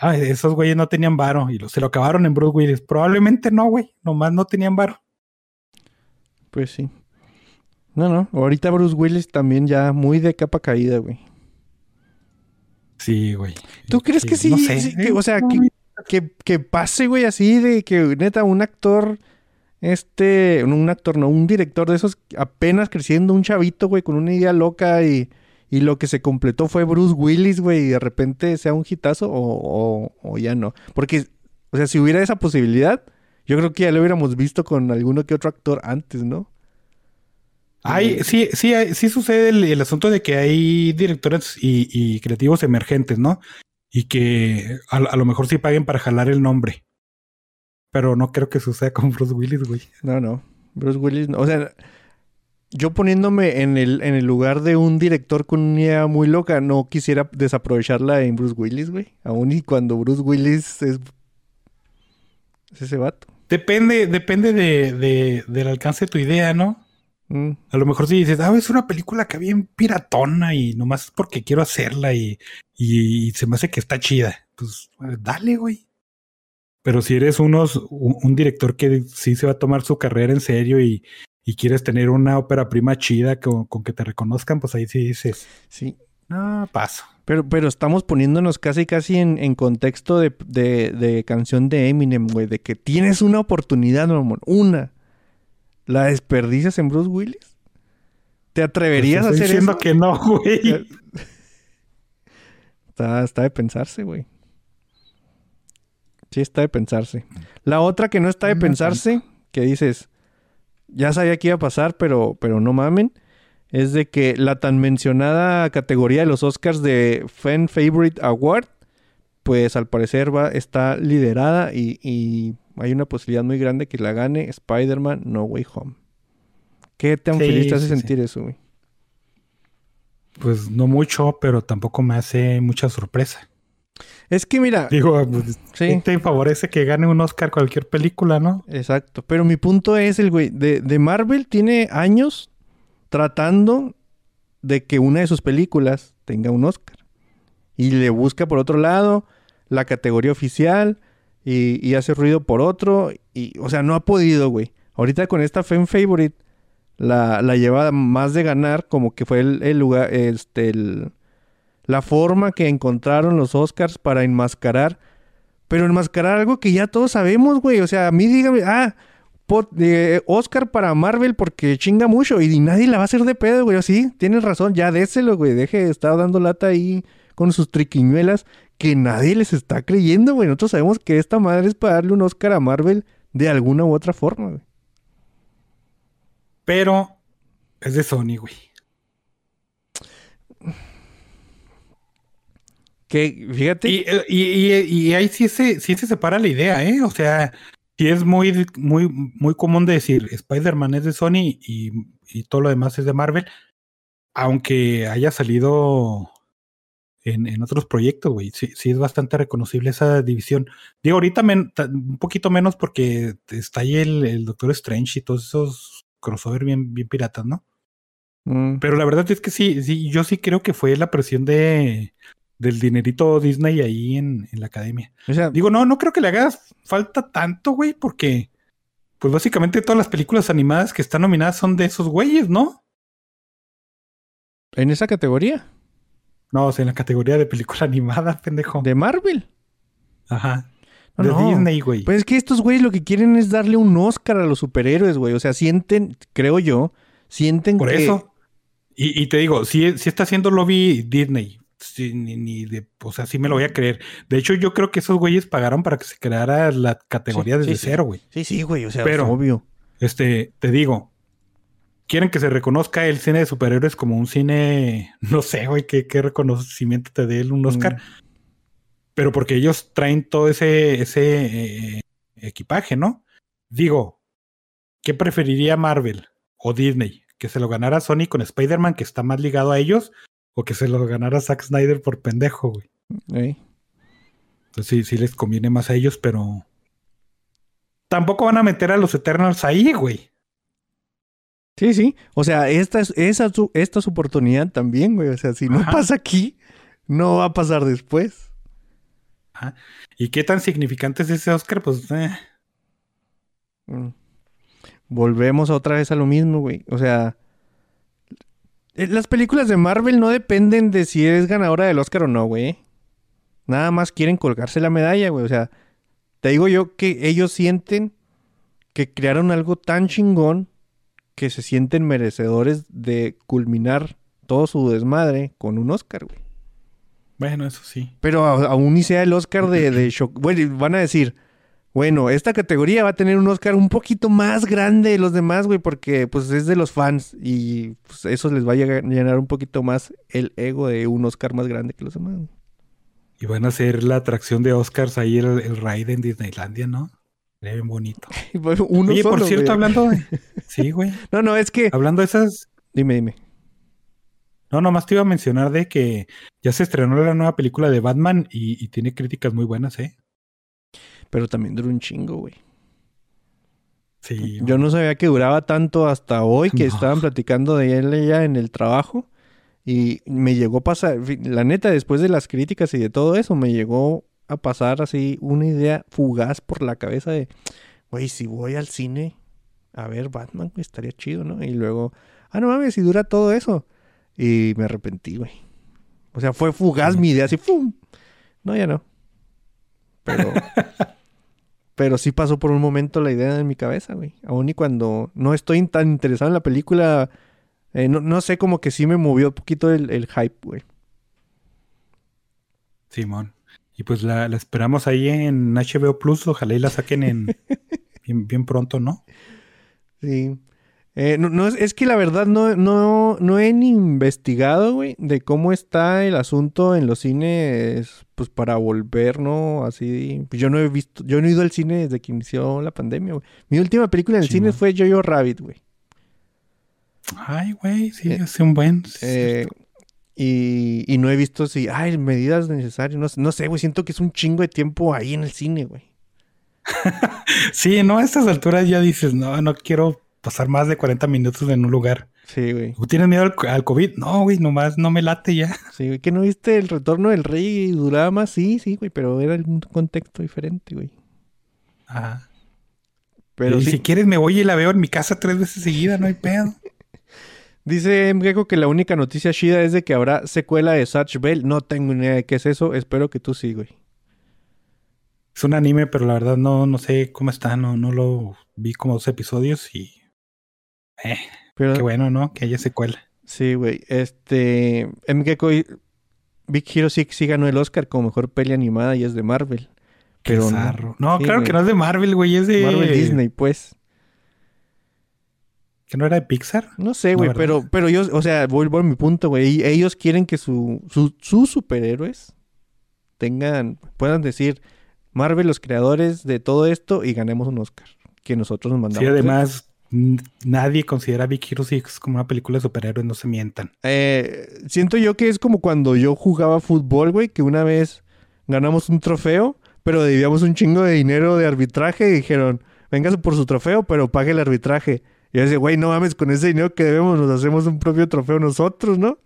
ah, esos güeyes no tenían varo y lo- se lo acabaron en Bruce Willis. Probablemente no, güey, nomás no tenían varo. Pues sí. No, no. Ahorita Bruce Willis también ya muy de capa caída, güey. Sí, güey. ¿Tú crees que sí? No sé. sí, que- o sea, que, que, que pase, güey, así de que neta un actor, este, un actor, no, un director de esos apenas creciendo, un chavito, güey, con una idea loca y, y lo que se completó fue Bruce Willis, güey, y de repente sea un hitazo o, o, o ya no. Porque, o sea, si hubiera esa posibilidad, yo creo que ya lo hubiéramos visto con alguno que otro actor antes, ¿no? Hay, sí, sí, hay- sí sucede el, el asunto de que hay directores y, y creativos emergentes, ¿no? Y que a, a lo mejor sí paguen para jalar el nombre. Pero no creo que suceda con Bruce Willis, güey. No, no. Bruce Willis, no. o sea, yo poniéndome en el, en el lugar de un director con una idea muy loca, no quisiera desaprovecharla en Bruce Willis, güey. Aún y cuando Bruce Willis es, es ese vato. Depende, depende de, de- del alcance de tu idea, ¿no? Mm, A lo mejor si dices, ah, es una película que bien piratona y nomás es porque quiero hacerla y, y, se me hace que está chida. Pues dale, güey. Pero si eres unos, un, un director que sí se va a tomar su carrera en serio y, y quieres tener una ópera prima chida con, con que te reconozcan, pues ahí sí dices, sí. no, paso. Pero, pero estamos poniéndonos casi casi en, en contexto de, de, de canción de Eminem, güey. De que tienes una oportunidad, mamón. Una. ¿La desperdicias en Bruce Willis? ¿Te atreverías Pues a estoy hacer diciendo eso? que no, güey. Está, está de pensarse, güey. Sí, está de pensarse. La otra que no está de No pensarse, que dices, ya sabía que iba a pasar, pero, pero no mamen, es de que la tan mencionada categoría de los Oscars de Fan Favorite Award, pues al parecer va, está liderada y, y hay una posibilidad muy grande que la gane Spider-Man No Way Home. ¿Qué tan Sí, feliz te hace sí, sí. sentir eso, güey? Pues no mucho, pero tampoco me hace mucha sorpresa. Es que mira, Digo, pues, sí. te favorece que gane un Oscar cualquier película, ¿no? Exacto. Pero mi punto es el güey. De, de Marvel tiene años tratando de que una de sus películas tenga un Oscar. Y le busca por otro lado la categoría oficial y, y hace ruido por otro. Y, o sea, no ha podido, güey. Ahorita con esta Fan Favorite la, la lleva más de ganar, como que fue el, el lugar, este, el- la forma que encontraron los Oscars para enmascarar. Pero enmascarar algo que ya todos sabemos, güey. O sea, a mí dígame, ah, Oscar para Marvel porque chinga mucho y nadie la va a hacer de pedo, güey. Sí, tienes razón, ya déselo, güey. Deje de estar dando lata ahí con sus triquiñuelas que nadie les está creyendo, güey. Nosotros sabemos que esta madre es para darle un Oscar a Marvel de alguna u otra forma, güey. Pero es de Sony, güey. Que, fíjate, Y, eh, y, y- y ahí sí se, sí se separa la idea, ¿eh? O sea, sí es muy, muy, muy común de decir Spider-Man es de Sony y, y todo lo demás es de Marvel, aunque haya salido en, en otros proyectos, güey. Sí, sí es bastante reconocible esa división. Digo, ahorita men- un poquito menos porque está ahí el, el Doctor Strange y todos esos crossover bien, bien piratas, ¿no? mm, Pero la verdad es que sí, sí, yo sí creo que fue la presión de del dinerito Disney ahí en, en la academia. o sea, Digo, no, no creo que le hagas falta tanto, güey, porque pues básicamente todas las películas animadas que están nominadas son de esos güeyes, ¿no? en esa categoría No, o sea, en la categoría de película animada, pendejo. de Marvel. Ajá. No, De no. Disney, güey. Pues es que estos güeyes lo que quieren es darle un Oscar a los superhéroes, güey. O sea, sienten, creo yo, sienten Por que... eso. Y, y te digo, si, si está haciendo lobby Disney, sí, ni, ni de, o sea, sí me lo voy a creer. De hecho, yo creo que esos güeyes pagaron para que se creara la categoría Sí, desde sí, cero, güey. Sí, sí, güey. O sea, Pero- es obvio. Este, te digo, quieren que se reconozca el cine de superhéroes como un cine, no sé, güey, qué, qué reconocimiento te dé un Oscar, Mm. pero porque ellos traen todo ese, ese eh, equipaje, ¿no? Digo, ¿qué preferiría Marvel o Disney? ¿Que se lo ganara Sony con Spider-Man, que está más ligado a ellos? ¿O que se lo ganara Zack Snyder por pendejo, güey? Ey. Entonces sí, sí les conviene más a ellos, pero... Tampoco van a meter a los Eternals ahí, güey. Sí, sí. O sea, esta es, esa esta es su oportunidad también, güey. O sea, si no Ajá. pasa aquí, no va a pasar después. ¿Y qué tan significante es ese Oscar? Pues, eh, Mm. Volvemos otra vez a lo mismo, güey. O sea, eh, las películas de Marvel no dependen de si eres ganadora del Oscar o no, güey. Nada más quieren colgarse la medalla, güey. O sea, te digo yo que ellos sienten que crearon algo tan chingón que se sienten merecedores de culminar todo su desmadre con un Oscar, güey. bueno, eso sí. Pero aún y sea el Oscar de, de shock. Bueno, van a decir, bueno, esta categoría va a tener un Oscar un poquito más grande de los demás, güey, porque pues es de los fans y pues, eso les va a llenar un poquito más el ego de un Oscar más grande que los demás. güey. Y van a hacer la atracción de Oscars ahí, el, el ride en Disneylandia, ¿no? Sería bien bonito. Uno Oye, por solo, cierto, güey. hablando de... Sí, güey. No, no, es que... Hablando de esas... Dime, dime. No, nomás te iba a mencionar de que ya se estrenó la nueva película de Batman y, y tiene críticas muy buenas, ¿eh? Pero también duró un chingo, güey. Sí. Yo no sabía que duraba tanto hasta hoy que No. estaban platicando de él ya en el trabajo. Y me llegó a pasar, la neta, después de las críticas y de todo eso, me llegó a pasar así una idea fugaz por la cabeza de, güey, si voy al cine a ver Batman, güey, estaría chido, ¿no? Y luego, ah, no mames, si dura todo eso. Y me arrepentí, güey. O sea, fue fugaz mi idea, así, ¡pum! No, ya no. Pero... Pero sí pasó por un momento la idea en mi cabeza, güey. Aún y cuando no estoy tan interesado en la película, eh, no, no sé, como que sí me movió un poquito el, el hype, güey. Simón. Y pues la, la esperamos ahí en HBO Plus. Ojalá y la saquen en bien, bien pronto, ¿no? Sí. Eh, no, no, es, es que la verdad no, no, no he ni investigado, güey, de cómo está el asunto en los cines, pues para volver, ¿no? Así. Pues yo no he visto, yo no he ido al cine desde que inició la pandemia, güey. Mi última película en el cine fue Jojo Rabbit, güey. Ay, güey, sí, Eh, es un buen. Eh, y, y no he visto si, ay, medidas necesarias, no sé, güey, siento que es un chingo de tiempo ahí en el cine, güey. Sí, no, a estas alturas ya dices, no, no quiero pasar más de 40 minutos en un lugar. Sí, güey. ¿Tú tienes miedo al, al COVID? No, güey, nomás no me late ya. Sí, güey. ¿Que no viste el retorno del rey y duraba más? Sí, sí, güey, pero era un contexto diferente, güey. Ajá. Pero y sí, si quieres me voy y la veo en mi casa tres veces seguida, no hay pedo. dice Mgeko que la única noticia chida es de que habrá secuela de Satch Bell. No tengo ni idea de qué es eso. Espero que tú sí, güey. Es un anime, pero la verdad no, no sé cómo está, no, no lo vi como dos episodios y... Eh, Pero, qué bueno, ¿no? Que haya secuela. Sí, güey. Este. Y- Big Hero sí, sí ganó el Oscar como mejor peli animada y es de Marvel. Qué Pero no. zarro. No, Sí, claro que no es de Marvel, güey, es de... Marvel Disney, pues. ¿Que no era de Pixar? No sé, güey, pero, pero yo, o sea, vuelvo a mi punto, güey. Ellos quieren que su, su- sus superhéroes tengan, puedan decir, Marvel, los creadores de todo esto, y ganemos un Oscar. Que nosotros nos mandamos. Sí, además, nadie considera Big Hero 6 como una película de superhéroes, no se mientan. Eh, siento yo que es como cuando yo jugaba fútbol, güey, que una vez ganamos un trofeo, pero debíamos un chingo de dinero de arbitraje y dijeron, véngase por su trofeo, pero pague el arbitraje. Y yo decía, güey, no mames, con ese dinero que debemos nos hacemos un propio trofeo nosotros, ¿no?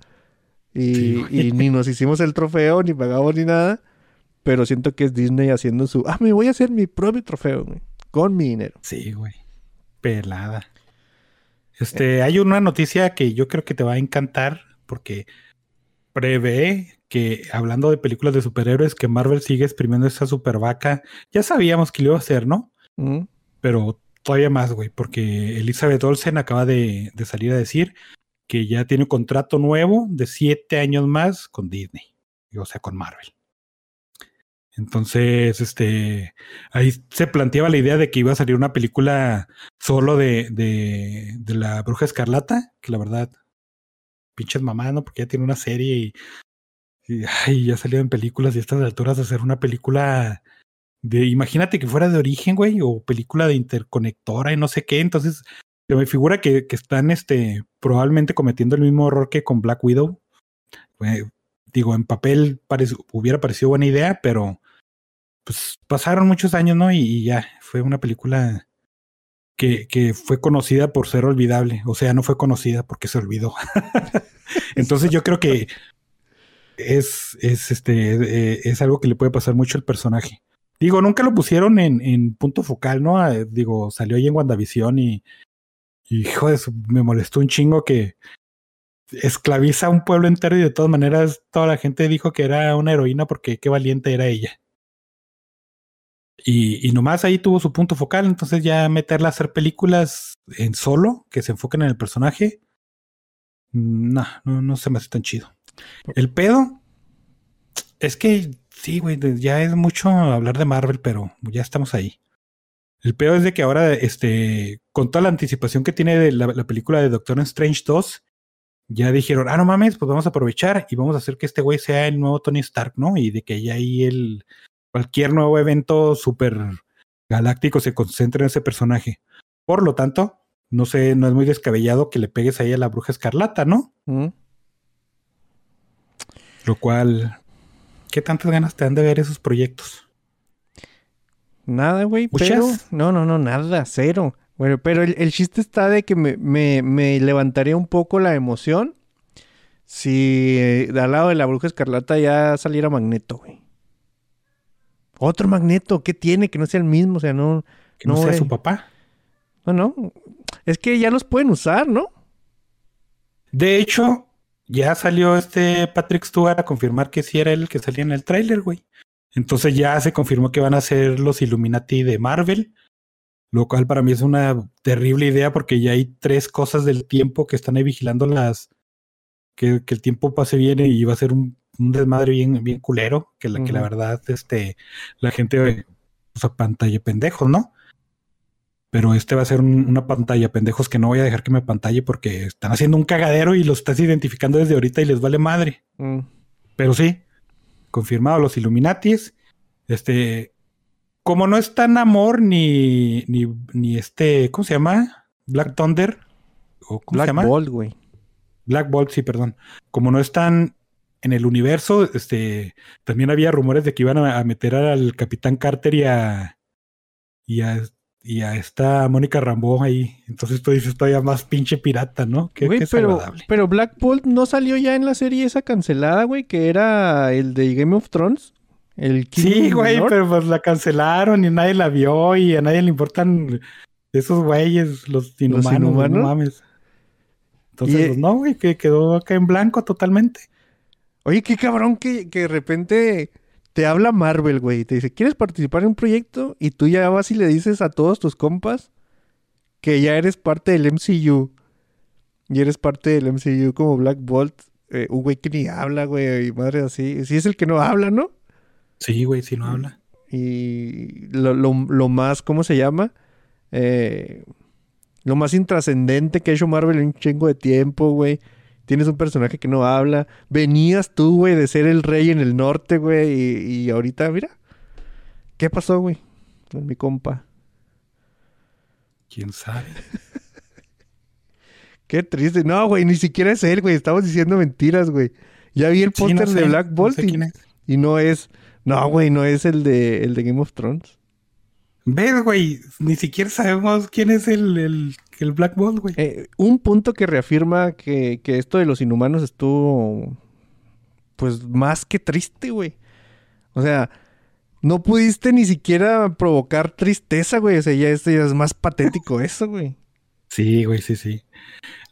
Y, Sí, y ni nos hicimos el trofeo, ni pagamos ni nada. Pero siento que es Disney haciendo su, ah, me voy a hacer mi propio trofeo, güey, con mi dinero. Sí, güey. Pelada. Este, hay una noticia que yo creo que te va a encantar porque prevé que, hablando de películas de superhéroes, que Marvel sigue exprimiendo esa super vaca. Ya sabíamos que lo iba a hacer, ¿no? ¿Mm? Pero todavía más, güey, porque Elizabeth Olsen acaba de, de salir a decir que ya tiene un contrato nuevo de siete años más con Disney, o sea, con Marvel. Entonces, este, ahí se planteaba la idea de que iba a salir una película solo de, de, de la Bruja Escarlata, que la verdad, pinches mamás, ¿no? Porque ya tiene una serie y, ay, ya salió en películas y a estas alturas hacer una película de, imagínate que fuera de origen, güey, o película de interconectora y no sé qué, entonces se me figura que, están, este, probablemente cometiendo el mismo error que con Black Widow. Digo, en papel hubiera parecido buena idea, pero pues pasaron muchos años, ¿no? Y, ya, fue una película que, que fue conocida por ser olvidable. O sea, no fue conocida porque se olvidó. Entonces yo creo que es, es, este, es algo que le puede pasar mucho al personaje. Digo, nunca lo pusieron en, en punto focal, ¿no? Ah, digo, salió ahí en WandaVision y, y hijo de su- me molestó un chingo que esclaviza a un pueblo entero y de todas maneras toda la gente dijo que era una heroína porque qué valiente era ella. Y, y nomás ahí tuvo su punto focal, entonces ya meterla a hacer películas en solo, que se enfoquen en el personaje, mm, no, no, no se me hace tan chido. El pedo es que sí, güey, ya es mucho hablar de Marvel, pero ya estamos ahí. El peor es de que ahora, este, con toda la anticipación que tiene de la, la película de Doctor Strange 2, ya dijeron, ah, no mames, pues vamos a aprovechar y vamos a hacer que este güey sea el nuevo Tony Stark, ¿no? Y de que ya ahí el, cualquier nuevo evento super galáctico se concentre en ese personaje. Por lo tanto, no sé, no es muy descabellado que le pegues ahí a la bruja escarlata, ¿no? ¿Mm? Lo cual, ¿qué tantas ganas te dan de ver esos proyectos? Nada, güey, pero... No, no, no, nada, cero. Bueno, pero el, el chiste está de que me, me, me levantaría un poco la emoción si eh, al lado de la bruja escarlata ya saliera Magneto, güey. Otro Magneto, ¿qué tiene? Que no sea el mismo, o sea, no... Que no, No, sea su papá. No, no. Es que ya los pueden usar, ¿no? De hecho, ya salió este Patrick Stewart a confirmar que sí era él el que salía en el tráiler, güey. Entonces ya se confirmó que van a ser los Illuminati de Marvel, lo cual para mí es una terrible idea porque ya hay tres cosas del tiempo que están ahí vigilando las que, que el tiempo pase bien y va a ser un, un desmadre bien, bien culero, que la, que la verdad, este, la gente eh, usa pantalla pendejos, ¿no? Pero este va a ser un- una pantalla pendejos que no voy a dejar que me pantalle porque están haciendo un cagadero y lo estás identificando desde ahorita y les vale madre. Mm. Pero sí, confirmado los Illuminatis. Este, como no está Namor ni, ni, ni este, ¿cómo se llama? Black Thunder. ¿O ¿Cómo se Black llama? Bolt, güey. Black Bolt, sí, perdón. Como no están en el universo, este, también había rumores de que iban a, a meter al Capitán Carter y a, y a y a esta Mónica Rambeau ahí. Entonces tú dices todavía más pinche pirata, ¿no? Qué, Güey, qué pero, pero Black Bolt no salió ya en la serie esa cancelada, güey, que era el de Game of Thrones. El King Sí, güey, pero pues la cancelaron y nadie la vio y a nadie le importan esos güeyes, los inhumanos, no mames. Entonces, Y- pues no, güey, que quedó acá en blanco totalmente. Oye, qué cabrón que, que de repente te habla Marvel, güey. y Te dice, ¿quieres participar en un proyecto? Y tú ya vas y le dices a todos tus compas que ya eres parte del MCU. Y eres parte del MCU como Black Bolt. eh, un güey que ni habla, güey. Y madre así. Sí es el que no habla, ¿no? Sí, güey, si no habla. Y lo, lo- lo más, ¿cómo se llama? Eh, lo más intrascendente que ha hecho Marvel en un chingo de tiempo, güey. Tienes un personaje que no habla. Venías tú, güey, de ser el rey en el norte, güey. Y, y ahorita, mira. ¿Qué pasó, güey? Con mi compa. ¿Quién sabe? Qué triste. No, güey, ni siquiera es él, güey. Estamos diciendo mentiras, güey. Ya vi el Sí, no póster de Black no Bolt sé y, quién es. y no es... No, güey, no es el de, el de Game of Thrones. ¿Ves, güey? Ni siquiera sabemos quién es el, el, el Black Bolt, güey. Eh, un punto que reafirma que, que esto de los inhumanos estuvo, pues, más que triste, güey. O sea, no pudiste ni siquiera provocar tristeza, güey. O sea, ya, esto ya es más patético eso, güey. Sí, güey, sí, sí.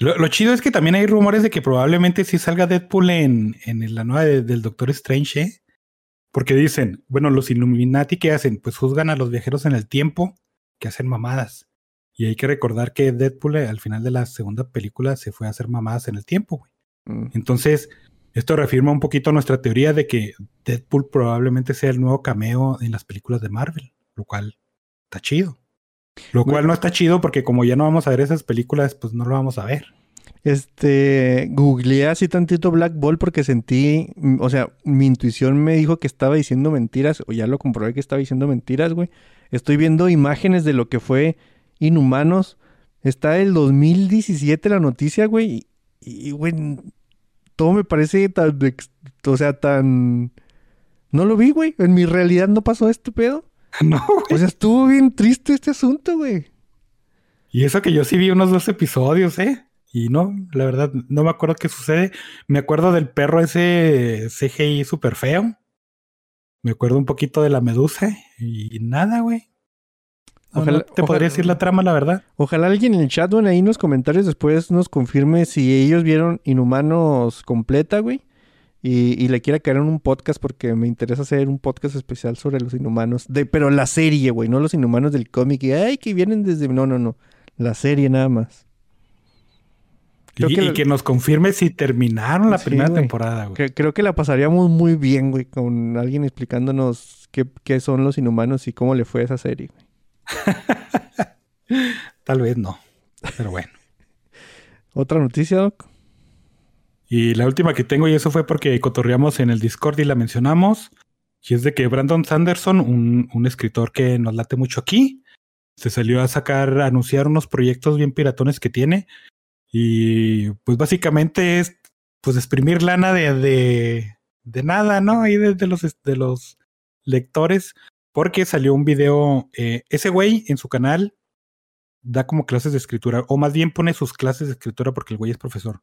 Lo, lo chido es que también hay rumores de que probablemente sí salga Deadpool en, en la nueva de- del Doctor Strange, ¿eh? Porque dicen, bueno, los Illuminati, ¿qué hacen? Pues juzgan a los viajeros en el tiempo que hacen mamadas. Y hay que recordar que Deadpool eh, al final de la segunda película se fue a hacer mamadas en el tiempo, güey. Mm. Entonces, esto reafirma un poquito nuestra teoría de que Deadpool probablemente sea el nuevo cameo en las películas de Marvel, lo cual está chido. Lo cual no está chido porque como ya no vamos a ver esas películas, pues no lo vamos a ver. Este, googleé así tantito Black Ball porque sentí, mm, o sea, mi intuición me dijo que estaba diciendo mentiras, o ya lo comprobé que estaba diciendo mentiras, güey. Estoy viendo imágenes de lo que fue Inhumanos. Está el 2017 la noticia, güey, y, y, güey, todo me parece tan, o sea, tan... No lo vi, güey. En mi realidad no pasó este pedo. no, O güey. sea, estuvo bien triste este asunto, güey. Y eso que yo sí vi unos dos episodios, ¿eh? Y no, la verdad, no me acuerdo qué sucede. Me acuerdo del perro ese CGI súper feo. Me acuerdo un poquito de la medusa y nada, güey. Ojalá- no te podría ojalá- decir la trama, la verdad. Ojalá alguien en el chat, bueno, ahí en los comentarios después nos confirme si ellos vieron Inhumanos completa, güey. Y, y le quiera caer en un podcast porque me interesa hacer un podcast especial sobre los Inhumanos. De, pero la serie, güey, no los Inhumanos del cómic. Y, ay, que vienen desde... No, no, no. La serie nada más. Creo y, que y la- que nos confirme si terminaron la Sí, primera güey. temporada, güey. Creo que la pasaríamos muy bien, güey, con alguien explicándonos qué, qué son los Inhumanos y cómo le fue a esa serie, güey. Tal vez no. Pero bueno. ¿Otra noticia, Doc? Y la última que tengo, y eso fue porque cotorreamos en el Discord y la mencionamos, y es de que Brandon Sanderson, un, un escritor que nos late mucho aquí, se salió a sacar, a anunciar unos proyectos bien piratones que tiene. Y pues básicamente es pues exprimir lana de, de, de nada, ¿no? Ahí los, de los lectores, porque salió un video, eh, ese güey en su canal da como clases de escritura, o más bien pone sus clases de escritura porque el güey es profesor.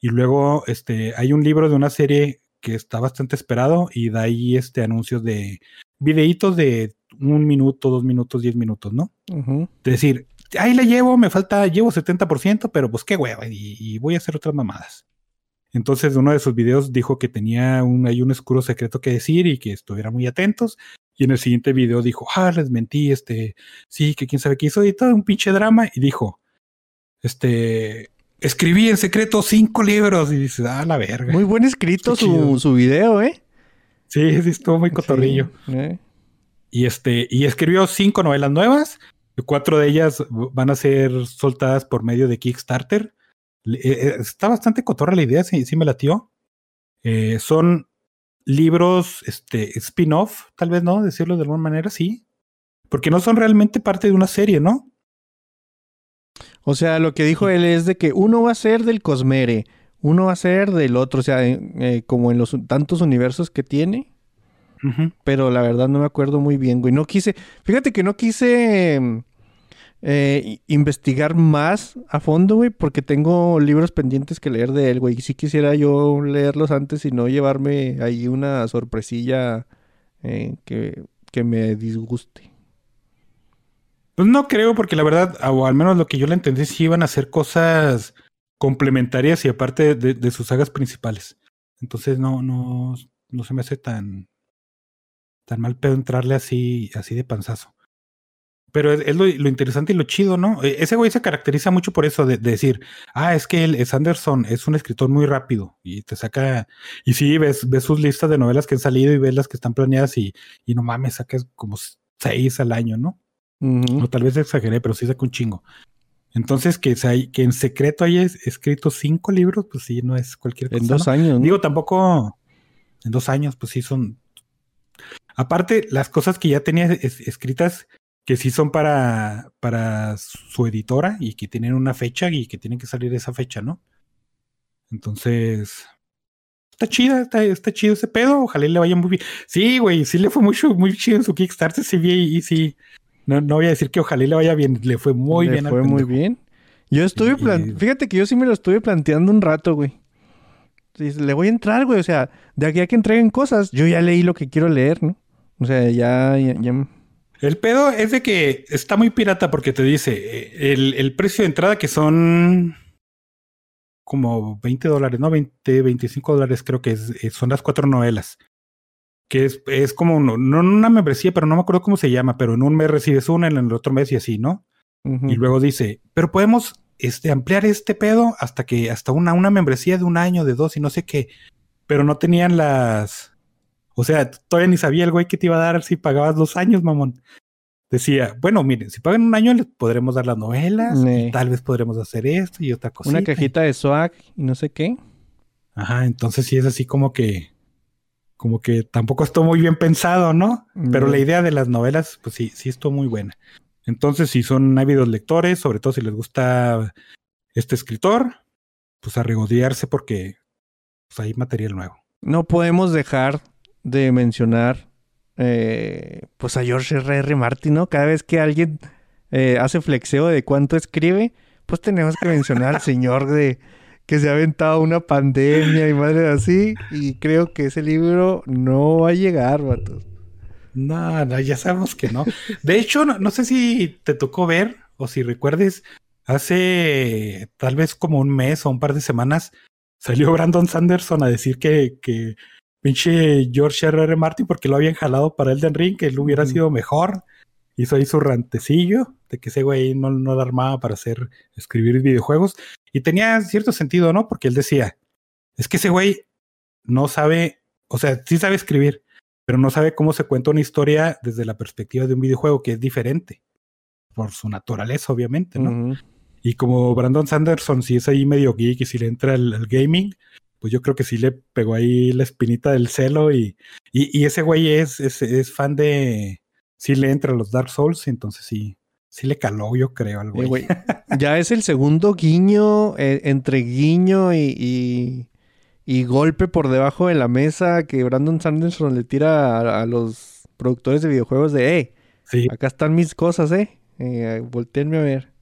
Y luego este, hay un libro de una serie que está bastante esperado y da ahí este, anuncios de videitos de un minuto, dos minutos, diez minutos, ¿no? Ujú. De decir, ahí la llevo, me falta, llevo 70%, pero pues qué hueva, y, y voy a hacer otras mamadas. Entonces, uno de sus videos dijo que tenía un, hay un oscuro secreto que decir y que estuvieran muy atentos. Y en el siguiente video dijo, ah, les mentí, este, sí, que quién sabe qué hizo, y todo un pinche drama. Y dijo, este, escribí en secreto cinco libros. Y dice, ah, la verga. Muy buen escrito su, su video, ¿eh? Sí, sí, estuvo muy cotorrillo. Sí, ¿eh? Y este, y escribió cinco novelas nuevas. Cuatro de ellas van a ser soltadas por medio de Kickstarter. Eh, eh, está bastante cotorra la idea, sí, sí me latió. Eh, son libros, este, spin-off, tal vez, ¿no? Decirlo de alguna manera, sí. Porque no son realmente parte de una serie, ¿no? O sea, lo que dijo él es de que uno va a ser del Cosmere, uno va a ser del otro, o sea, eh, como en los tantos universos que tiene. Pero la verdad no me acuerdo muy bien, güey. No quise, fíjate que no quise mm, eh, investigar más a fondo, güey, porque tengo libros pendientes que leer de él, güey. Y sí quisiera yo leerlos antes y no llevarme ahí una sorpresilla eh, que, que me disguste. Pues no creo, porque la verdad, o al menos lo que yo le entendí, sí iban a hacer cosas complementarias y aparte de, de sus sagas principales. Entonces no, no, no se me hace tan, tan mal pedo entrarle así, así de panzazo. Pero es, es lo, lo interesante y lo chido, ¿no? E- Ese güey se caracteriza mucho por eso, de, de decir, ah, es que él, es Anderson, es un escritor muy rápido y te saca, y sí, ves, ves sus listas de novelas que han salido y ves las que están planeadas y, y no mames, sacas como seis al año, ¿no? O tal vez exageré, pero sí saca un chingo. Entonces, que, se que en secreto haya es- escrito cinco libros, pues sí, no es cualquier cosa. En dos ¿no? años, ¿no? Digo, tampoco en dos años, pues sí son. Aparte, las cosas que ya tenía es- escritas, que sí son para, para su editora y que tienen una fecha y que tienen que salir esa fecha, ¿no? Entonces. Está chida, está, está chido ese pedo. Ojalá le vaya muy bien. Sí, güey, sí le fue mucho, muy chido en su Kickstarter. Sí, vi y sí. No, no voy a decir que ojalá le vaya bien. Le fue muy Le bien al fue muy bien. Yo estuve, Y- fíjate que yo sí me lo estuve planteando un rato, güey. Sí, Le voy a entrar, güey. O sea, de aquí a que entreguen cosas, yo ya leí lo que quiero leer, ¿no? O sea, ya, ya, ya- El pedo es de que está muy pirata porque te dice eh, el, el precio de entrada que son como 20 dólares, ¿no? 20, 25 dólares creo que es, eh, son las cuatro novelas. Que es, es como, no, no una membresía, pero no me acuerdo cómo se llama, pero en un mes recibes una, en el otro mes y así, ¿no? Y luego dice, pero podemos este, ampliar este pedo hasta que, hasta una, una membresía de un año, de dos y no sé qué. Pero no tenían las. O sea, todavía ni sabía el güey que te iba a dar si pagabas dos años, mamón. Decía, bueno, miren, si pagan un año les podremos dar las novelas, y tal vez podremos hacer esto y otra cosa. Una cajita de swag y no sé qué. Ajá, entonces sí es así como que. Como que tampoco estuvo muy bien pensado, ¿no? Pero la idea de las novelas, pues sí, sí estuvo muy buena. Entonces, si son ávidos lectores, sobre todo si les gusta este escritor, pues a regodearse porque pues, hay material nuevo. No podemos dejar de mencionar eh, pues a George R.R. Martin, ¿no? Cada vez que alguien eh, hace flexeo de cuánto escribe, pues tenemos que mencionar al señor de que se ha aventado una pandemia y madre así. Y creo que ese libro no va a llegar, vatos. No, no, ya sabemos que no. De hecho, no, sé si te tocó ver o si recuerdes, hace tal vez como un mes o un par de semanas salió Brandon Sanderson a decir que pinche George R. R. Martin, porque lo habían jalado para Elden Ring, que él hubiera sido mejor. Hizo ahí su rantecillo de que ese güey no, no la armaba para hacer, escribir videojuegos. Y tenía cierto sentido, ¿no? Porque él decía, es que ese güey no sabe, o sea, sí sabe escribir, pero no sabe cómo se cuenta una historia desde la perspectiva de un videojuego, que es diferente, por su naturaleza, obviamente, ¿no? Y como Brandon Sanderson, si es ahí medio geek y si le entra el, el gaming, pues yo creo que sí le pegó ahí la espinita del celo y, y, y ese güey es, es, es fan de, sí le entra a los Dark Souls, entonces sí, sí le caló, yo creo, al Eh, güey. ya es el segundo guiño eh, entre guiño y, y, y golpe por debajo de la mesa que Brandon Sanderson le tira a, a los productores de videojuegos de, Sí. acá están mis cosas, eh. eh volteenme a ver.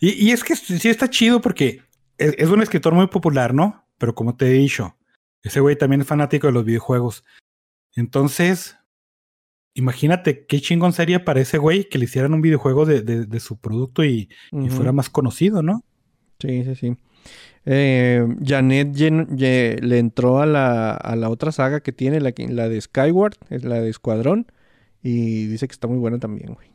Y, y es que sí está chido porque es, es un escritor muy popular, ¿no? Pero como te he dicho, ese güey también es fanático de los videojuegos. Entonces, imagínate qué chingón sería para ese güey que le hicieran un videojuego de, de- de su producto y, fuera más conocido, ¿no? Sí, sí, sí. Eh, Janet ye- le entró a la, a la otra saga que tiene, la, la de Skyward, es la de Escuadrón, y dice que está muy buena también, güey.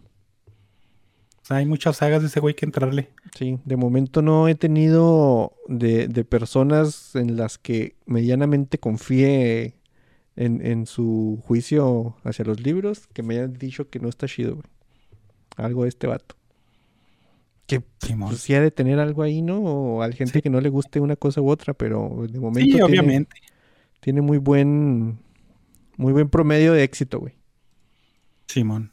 O sea, hay muchas sagas de ese güey que entrarle. Sí, de momento no he tenido de, de personas en las que medianamente confíe en, en su juicio hacia los libros que me hayan dicho que no está chido, güey. Algo de este vato. Que Simón. pues, sí ha de tener algo ahí, ¿no? O hay gente Sí. que no le guste una cosa u otra, pero de momento Sí, tiene, obviamente. tiene muy buen muy buen promedio de éxito, güey. Simón.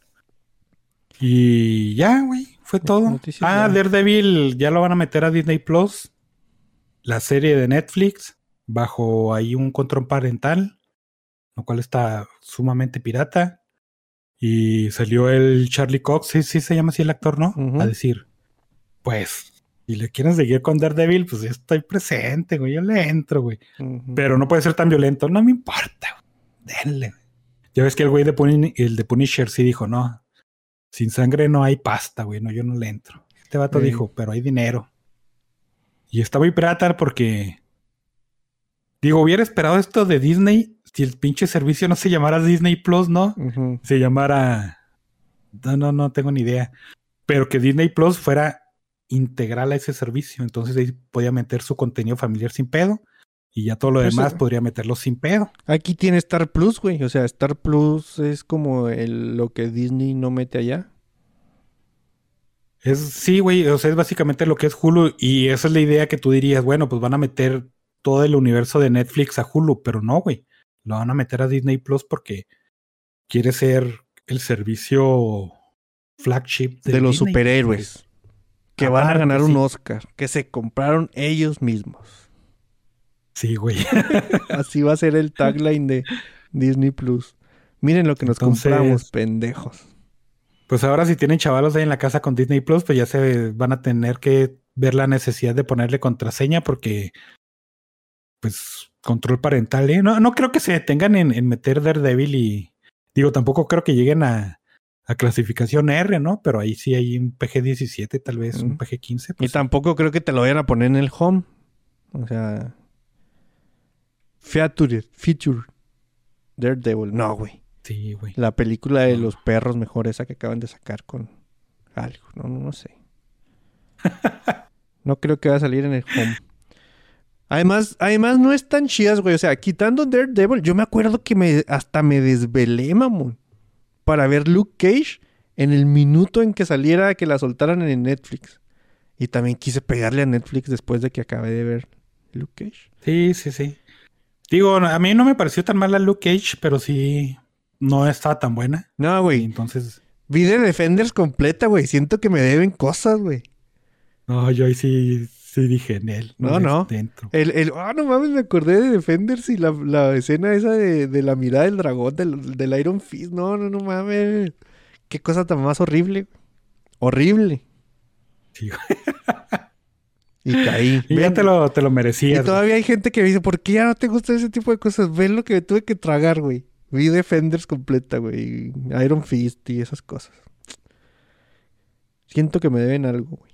Y ya, güey, fue todo. noticias Ah, ya. Daredevil ya lo van a meter a Disney Plus. La serie de Netflix, bajo ahí un control parental, lo cual está sumamente pirata. Y salió el Charlie Cox, sí, sí se llama así el actor, ¿no? A decir, pues, si le quieren seguir con Daredevil, pues yo estoy presente, güey, yo le entro, güey. Pero no puede ser tan violento, no me importa, güey. Denle, güey. Ya ves que el güey de, el de Punisher sí dijo, no, sin sangre no hay pasta, güey, no, yo no le entro. Este vato Sí. dijo, pero hay dinero. Y está muy pirata porque, digo, hubiera esperado esto de Disney si el pinche servicio no se llamara Disney Plus, ¿no? Se llamara, no, no, no tengo ni idea. Pero que Disney Plus fuera integral a ese servicio. Entonces ahí podía meter su contenido familiar sin pedo. Y ya todo lo Pues, demás eh, podría meterlo sin pedo. Aquí tiene Star Plus, güey. O sea, Star Plus es como el, lo que Disney no mete allá. Es, sí, güey, o sea, es básicamente lo que es Hulu y esa es la idea que tú dirías, bueno, pues van a meter todo el universo de Netflix a Hulu, pero no, güey, lo van a meter a Disney Plus porque quiere ser el servicio flagship De, los Disney. superhéroes. Que van a ganar un. Oscar. Que se compraron ellos mismos. Sí, güey. Así va a ser el tagline de Disney Plus. Miren lo que nos Entonces- compramos, pendejos. Pues ahora si tienen chavalos ahí en la casa con Disney Plus, pues ya se van a tener que ver la necesidad de ponerle contraseña porque, pues, control parental, ¿eh? No, no creo que se detengan en, en meter Daredevil y, digo, tampoco creo que lleguen a, a clasificación R, ¿no? Pero ahí sí hay un PG-17, tal vez, un Ujú. PG-15. Y Pues, tampoco creo que te lo vayan a poner en el home. O sea. Featured. Feature. Daredevil. No, güey. sí, güey. La película de los perros mejor esa que acaban de sacar con algo. No, no, no sé. No creo que va a salir en el home. Además, además no es tan chidas, güey. O sea, quitando Daredevil, yo me acuerdo que me hasta me desvelé, mamón. Para ver Luke Cage en el minuto en que saliera que la soltaran en Netflix. Y también quise pegarle a Netflix después de que acabé de ver Luke Cage. Sí, sí, sí. Digo, a mí no me pareció tan mala Luke Cage, pero sí no estaba tan buena. No, güey. entonces, Vi de Defenders completa, güey. Siento que me deben cosas, güey. no, yo ahí sí, sí dije en él. No, no. Dentro. El, el, ah, no mames, me acordé de Defenders y la, la escena esa de, de la mirada del dragón, del, del Iron Fist. No, no, no mames. Qué cosa tan más horrible. Horrible. Sí, Y caí. Y ya te lo, te lo y merecías. todavía hay gente que me dice, ¿por qué ya no te gusta ese tipo de cosas? Ven lo que me tuve que tragar, güey. Vi Defenders completa, güey. Iron Fist y esas cosas. Siento que me deben algo, güey.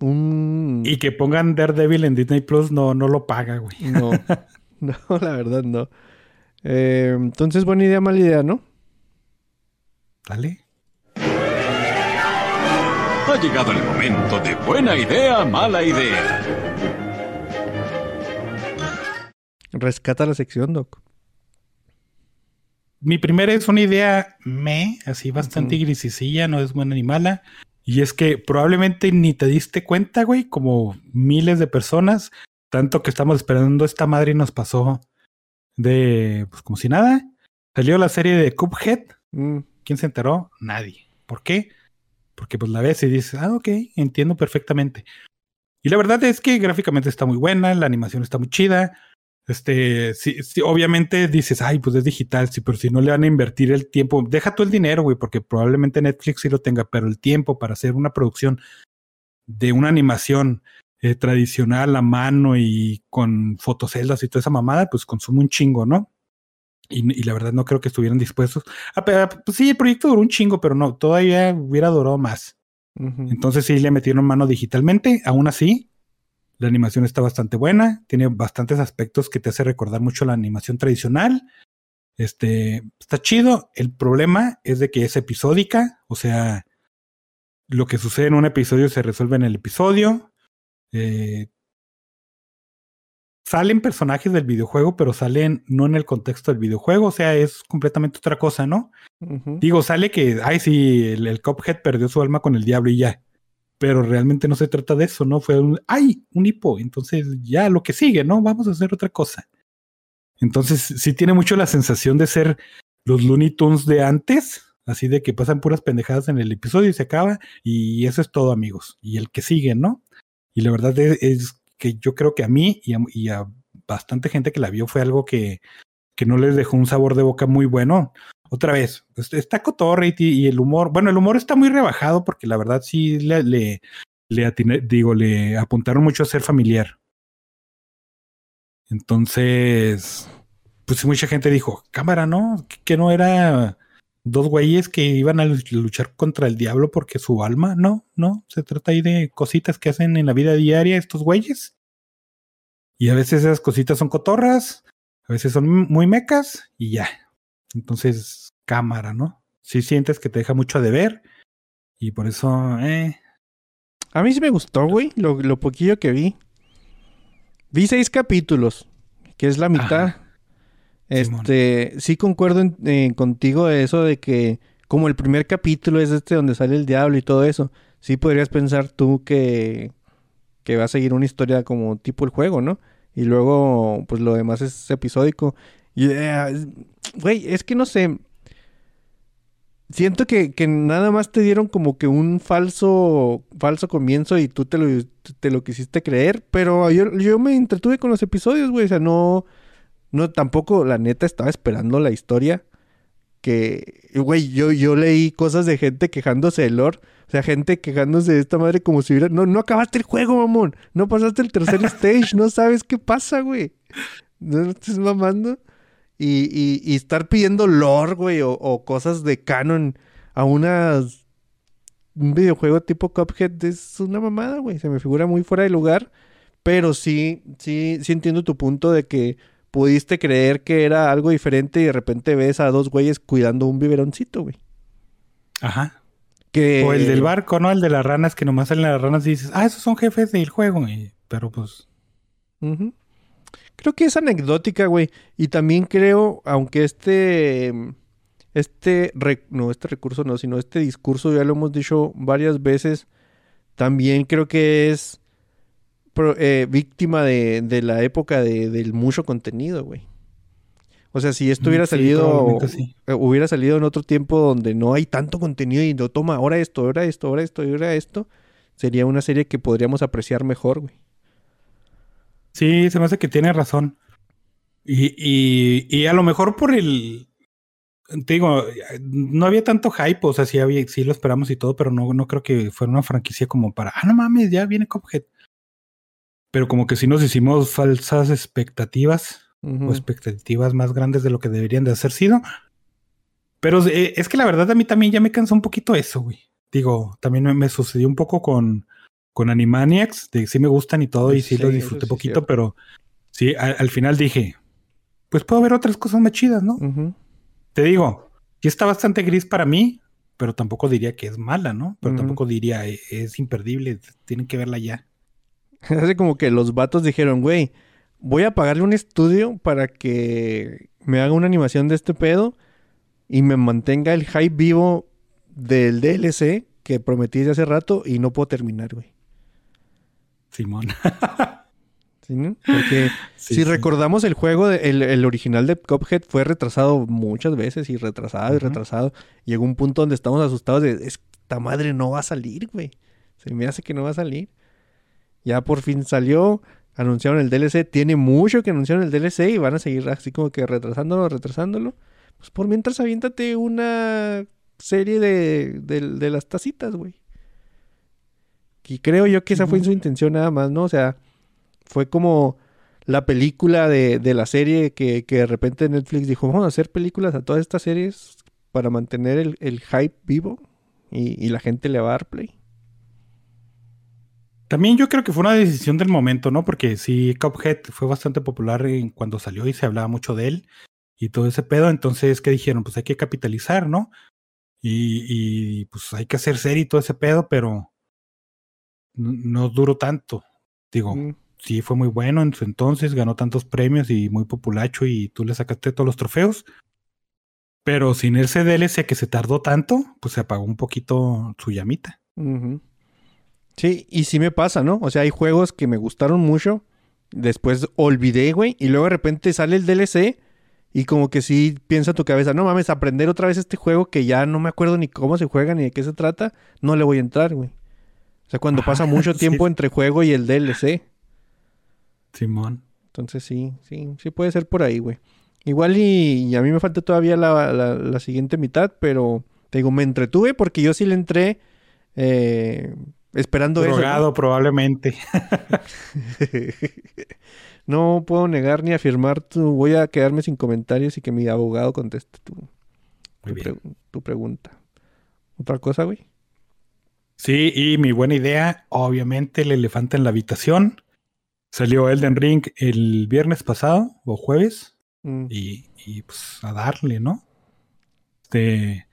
Un... Y que pongan Daredevil en Disney Plus no, no lo paga, güey. No, no, la verdad no. Eh, entonces, buena idea, mala idea, ¿no? Dale. Ha llegado el momento de buena idea, mala idea. Rescata la sección, Doc. Mi primera es una idea me, así bastante Ujú. grisicilla, no es buena ni mala. Y es que probablemente ni te diste cuenta, güey, como miles de personas, tanto que estamos esperando esta madre y nos pasó de, pues como si nada. Salió la serie de Cuphead. Mm, ¿Quién se enteró? Nadie. ¿Por qué? Porque pues la ves y dices, ah, ok, entiendo perfectamente. Y la verdad es que gráficamente está muy buena, la animación está muy chida. Este, sí, sí, obviamente dices, ay, pues es digital, sí, pero si no le van a invertir el tiempo, deja tú el dinero, güey, porque probablemente Netflix sí lo tenga, pero el tiempo para hacer una producción de una animación eh, tradicional a mano y con fotoceldas y toda esa mamada, pues consume un chingo, ¿no? Y, y la verdad no creo que estuvieran dispuestos. Ah, pero, pues sí, el proyecto duró un chingo, pero no, todavía hubiera durado más. Entonces sí le metieron mano digitalmente. Aún así, la animación está bastante buena. Tiene bastantes aspectos que te hace recordar mucho la animación tradicional. Este está chido. El problema es de que es episódica. O sea, lo que sucede en un episodio se resuelve en el episodio. Eh, salen personajes del videojuego, pero salen no en el contexto del videojuego. O sea, es completamente otra cosa, ¿no? Digo, sale que, ay, sí, el, el Cuphead perdió su alma con el diablo y ya. Pero realmente no se trata de eso, ¿no? Fue un, ay, un hipo. Entonces, ya lo que sigue, ¿no? Vamos a hacer otra cosa. Entonces, sí tiene mucho la sensación de ser los Looney Tunes de antes, así de que pasan puras pendejadas en el episodio y se acaba, y eso es todo, amigos. Y el que sigue, ¿no? Y la verdad es, es que yo creo que a mí y a, bastante gente que la vio fue algo que, que no les dejó un sabor de boca muy bueno. otra vez, está cotorre y, el humor, bueno, el humor está muy rebajado porque la verdad sí le, le, le digo, le apuntaron mucho a ser familiar. Entonces, pues mucha gente dijo, cámara, ¿no? Que no era dos güeyes que iban a luch- luchar contra el diablo porque su alma, no, no, se trata ahí de cositas que hacen en la vida diaria estos güeyes. Y a veces esas cositas son cotorras, a veces son muy mecas y ya. Entonces, cámara, ¿no? Si sientes que te deja mucho a deber y por eso, eh, A mí sí me gustó, güey, lo, lo poquillo que vi. Vi seis capítulos, que es la mitad. Ajá. Este, sí concuerdo en- contigo de eso de que como el primer capítulo es este donde sale el diablo y todo eso, sí podrías pensar tú que, que va a seguir una historia como tipo el juego, ¿no? Y luego, pues lo demás es episódico. Y, eh, güey, es que no sé. Siento que, que nada más te dieron como que un falso, falso comienzo y tú te lo, te lo quisiste creer, pero yo, yo me entretuve con los episodios, güey, o sea, no... No, tampoco, la neta, estaba esperando la historia. Que, güey, yo, yo leí cosas de gente quejándose de lore. O sea, gente quejándose de esta madre como si hubiera... No, no acabaste el juego, mamón. No pasaste el tercer stage. No sabes qué pasa, güey. No no estés mamando. Y, y, y estar pidiendo lore, güey, o, o cosas de canon a unas... Un videojuego tipo Cuphead es una mamada, güey. Se me figura muy fuera de lugar. Pero sí, sí, sí entiendo tu punto de que pudiste creer que era algo diferente y de repente ves a dos güeyes cuidando un biberoncito, güey. ajá. Que... O el del barco, ¿no? El de las ranas, que nomás salen las ranas y dices, ah, esos son jefes del juego. y- pero pues, Ujú. Creo que es anecdótica, güey. Y también creo, aunque este... Este... No, este recurso no, sino este discurso ya lo hemos dicho varias veces. También creo que es pro- eh, víctima de, de la época de- del mucho contenido, güey. O sea, si esto Mm, hubiera sí, salido... sí. eh, hubiera salido en otro tiempo donde no hay tanto contenido y no toma ahora esto, ahora esto, ahora esto, ahora esto, sería una serie que podríamos apreciar mejor, güey. sí, se me hace que tiene razón. Y, y, y a lo mejor por el. Te digo, no había tanto hype, o sea, sí, había, sí lo esperamos y todo, pero no, no creo que fuera una franquicia como para, ah, no mames, ya viene Cuphead. Pero como que sí nos hicimos falsas expectativas. O expectativas más grandes de lo que deberían de haber sido. Pero eh, es que la verdad a mí también ya me cansó un poquito eso, güey. Digo, también me, me sucedió un poco con, con Animaniacs, de sí me gustan y todo, y sí, Sí, lo disfruté sí poquito, pero sí, al, al final dije, pues puedo ver otras cosas más chidas, ¿no? Te digo, sí está bastante gris para mí, pero tampoco diría que es mala, ¿no? Pero tampoco diría, "Eh, es imperdible, tienen que verla ya. Hace como que los vatos dijeron, güey, voy a pagarle un estudio para que me haga una animación de este pedo y me mantenga el hype vivo del DLC que prometí desde hace rato y no puedo terminar, güey. Simón. ¿Sí, no? Porque Sí, si sí. recordamos el juego, de- el, el original de Cuphead fue retrasado muchas veces y retrasado y retrasado. Llegó un punto donde estamos asustados de, esta madre no va a salir, güey. Se me hace que no va a salir. Ya por fin salió, anunciaron el DLC. Tiene mucho que anunciaron el DLC y van a seguir así como que retrasándolo, retrasándolo. Pues por mientras aviéntate una serie de, de, de las tacitas, güey. Y creo yo que esa fue su intención nada más, ¿no? O sea, fue como la película de, de la serie que, que de repente Netflix dijo, vamos a hacer películas a todas estas series para mantener el, el hype vivo y, y la gente le va a dar play. También yo creo que fue una decisión del momento, ¿no? Porque sí, Cuphead fue bastante popular en cuando salió y se hablaba mucho de él y todo ese pedo. Entonces, ¿qué dijeron? Pues hay que capitalizar, ¿no? Y, y pues hay que hacer serie y todo ese pedo, pero no, no duró tanto. Digo, Mm. sí fue muy bueno en su entonces, ganó tantos premios y muy populacho y tú le sacaste todos los trofeos. Pero sin ese DLC que se tardó tanto, pues se apagó un poquito su llamita. Ujú. Sí, y sí me pasa, ¿no? O sea, hay juegos que me gustaron mucho, después olvidé, güey, y luego de repente sale el DLC y como que sí piensa tu cabeza, no mames, aprender otra vez este juego que ya no me acuerdo ni cómo se juega ni de qué se trata, no le voy a entrar, güey. O sea, cuando pasa mucho sí. tiempo entre juego y el DLC. Simón. Entonces sí, sí, sí puede ser por ahí, güey. Igual y, y a mí me falta todavía la, la- la siguiente mitad, pero te digo, me entretuve porque yo sí le entré eh, esperando eso. ¿no? Probablemente. No puedo negar ni afirmar tu... Voy a quedarme sin comentarios y que mi abogado conteste tu, pre- tu pregunta. ¿Otra cosa, güey? Sí, y mi buena idea, obviamente, el elefante en la habitación. Salió Elden Ring el viernes pasado o jueves. Mm. y, y, pues a darle, ¿no? Este,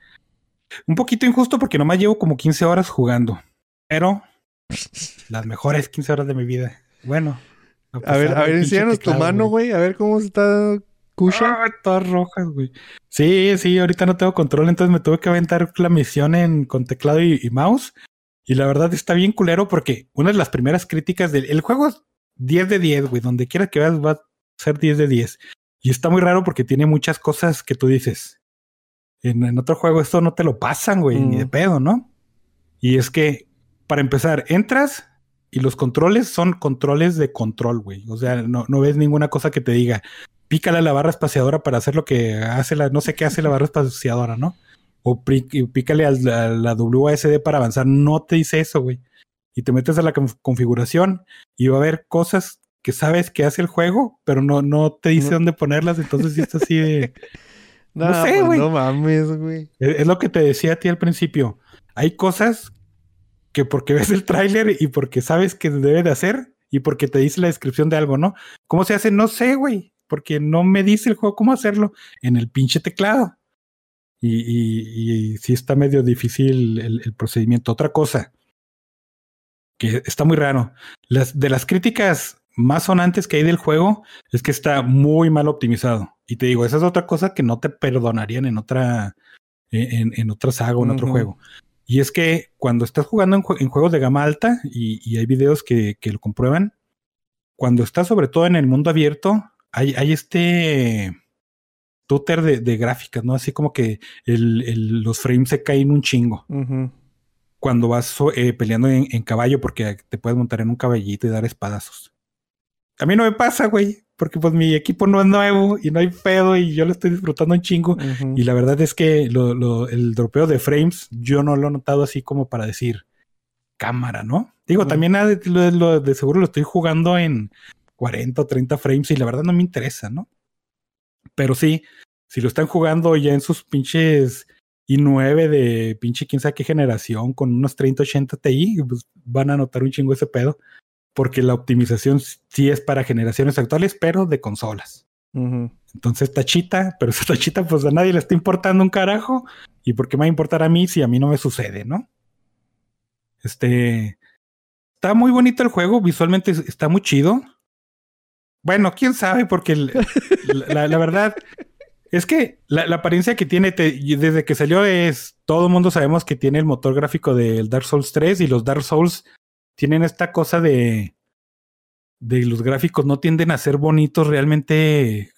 un poquito injusto porque nomás llevo como 15 horas jugando, pero las mejores 15 horas de mi vida. Bueno. A ver, a ver, enséñanos tu mano, güey. A ver cómo está Kusha. Ah, todas rojas, güey. Sí, sí, ahorita no tengo control, entonces me tuve que aventar la misión en, con teclado y, y mouse. Y la verdad está bien culero porque una de las primeras críticas del el juego es 10 de 10, güey. Donde quiera que veas va a ser 10 de 10. Y está muy raro porque tiene muchas cosas que tú dices. En, en otro juego esto no te lo pasan, güey, ni Mm. de pedo, ¿no? Y es que, para empezar, entras y los controles son controles de control, güey. O sea, no, no ves ninguna cosa que te diga, pícale a la barra espaciadora para hacer lo que hace la, no sé qué hace la barra espaciadora, ¿no? O pí- pícale a la, a la WASD para avanzar. No te dice eso, güey. Y te metes a la conf- configuración y va a haber cosas que sabes que hace el juego, pero no, no te dice No. dónde ponerlas. Entonces sí está así de... no sé, pues güey. No mames, güey. Es es lo que te decía a ti al principio. Hay cosas que porque ves el tráiler y porque sabes que debe de hacer y porque te dice la descripción de algo, ¿no? ¿Cómo se hace? No sé, güey. Porque no me dice el juego cómo hacerlo en el pinche teclado. Y, y, y sí está medio difícil el, el procedimiento. Otra cosa que está muy raro. Las, de las críticas más sonantes que hay del juego es que está muy mal optimizado. Y te digo, esa es otra cosa que no te perdonarían en otra, en, en otra saga o en otro juego. Y es que cuando estás jugando en, jue- en juegos de gama alta, y, y hay videos que, que lo comprueban, cuando estás sobre todo en el mundo abierto, hay, hay este tutor de, de gráficas, ¿no? Así como que el- el- los frames se caen un chingo cuando vas eh, peleando en, en caballo porque te puedes montar en un caballito y dar espadazos. A mí no me pasa, güey, porque pues mi equipo no es nuevo y no hay pedo y yo lo estoy disfrutando un chingo. Y la verdad es que lo- lo- el dropeo de frames yo no lo he notado así como para decir cámara, ¿no? Digo, también lo- lo- de seguro lo estoy jugando en 40 o 30 frames y la verdad no me interesa, ¿no? Pero sí, si lo están jugando ya en sus pinches i9 de pinche quién sabe qué generación con unos 3080 Ti, pues van a notar un chingo ese pedo. Porque la optimización sí es para generaciones actuales, pero de consolas. Ujú. Entonces tachita, pero esa tachita pues a nadie le está importando un carajo. ¿Y por qué me va a importar a mí si a mí no me sucede, no? Este... Está muy bonito el juego, visualmente es- está muy chido. Bueno, quién sabe, porque el- la, la verdad es que la, la apariencia que tiene te- desde que salió es, todo el mundo sabemos que tiene el motor gráfico del Dark Souls 3 y los Dark Souls tienen esta cosa de, de los gráficos no tienden a ser bonitos realmente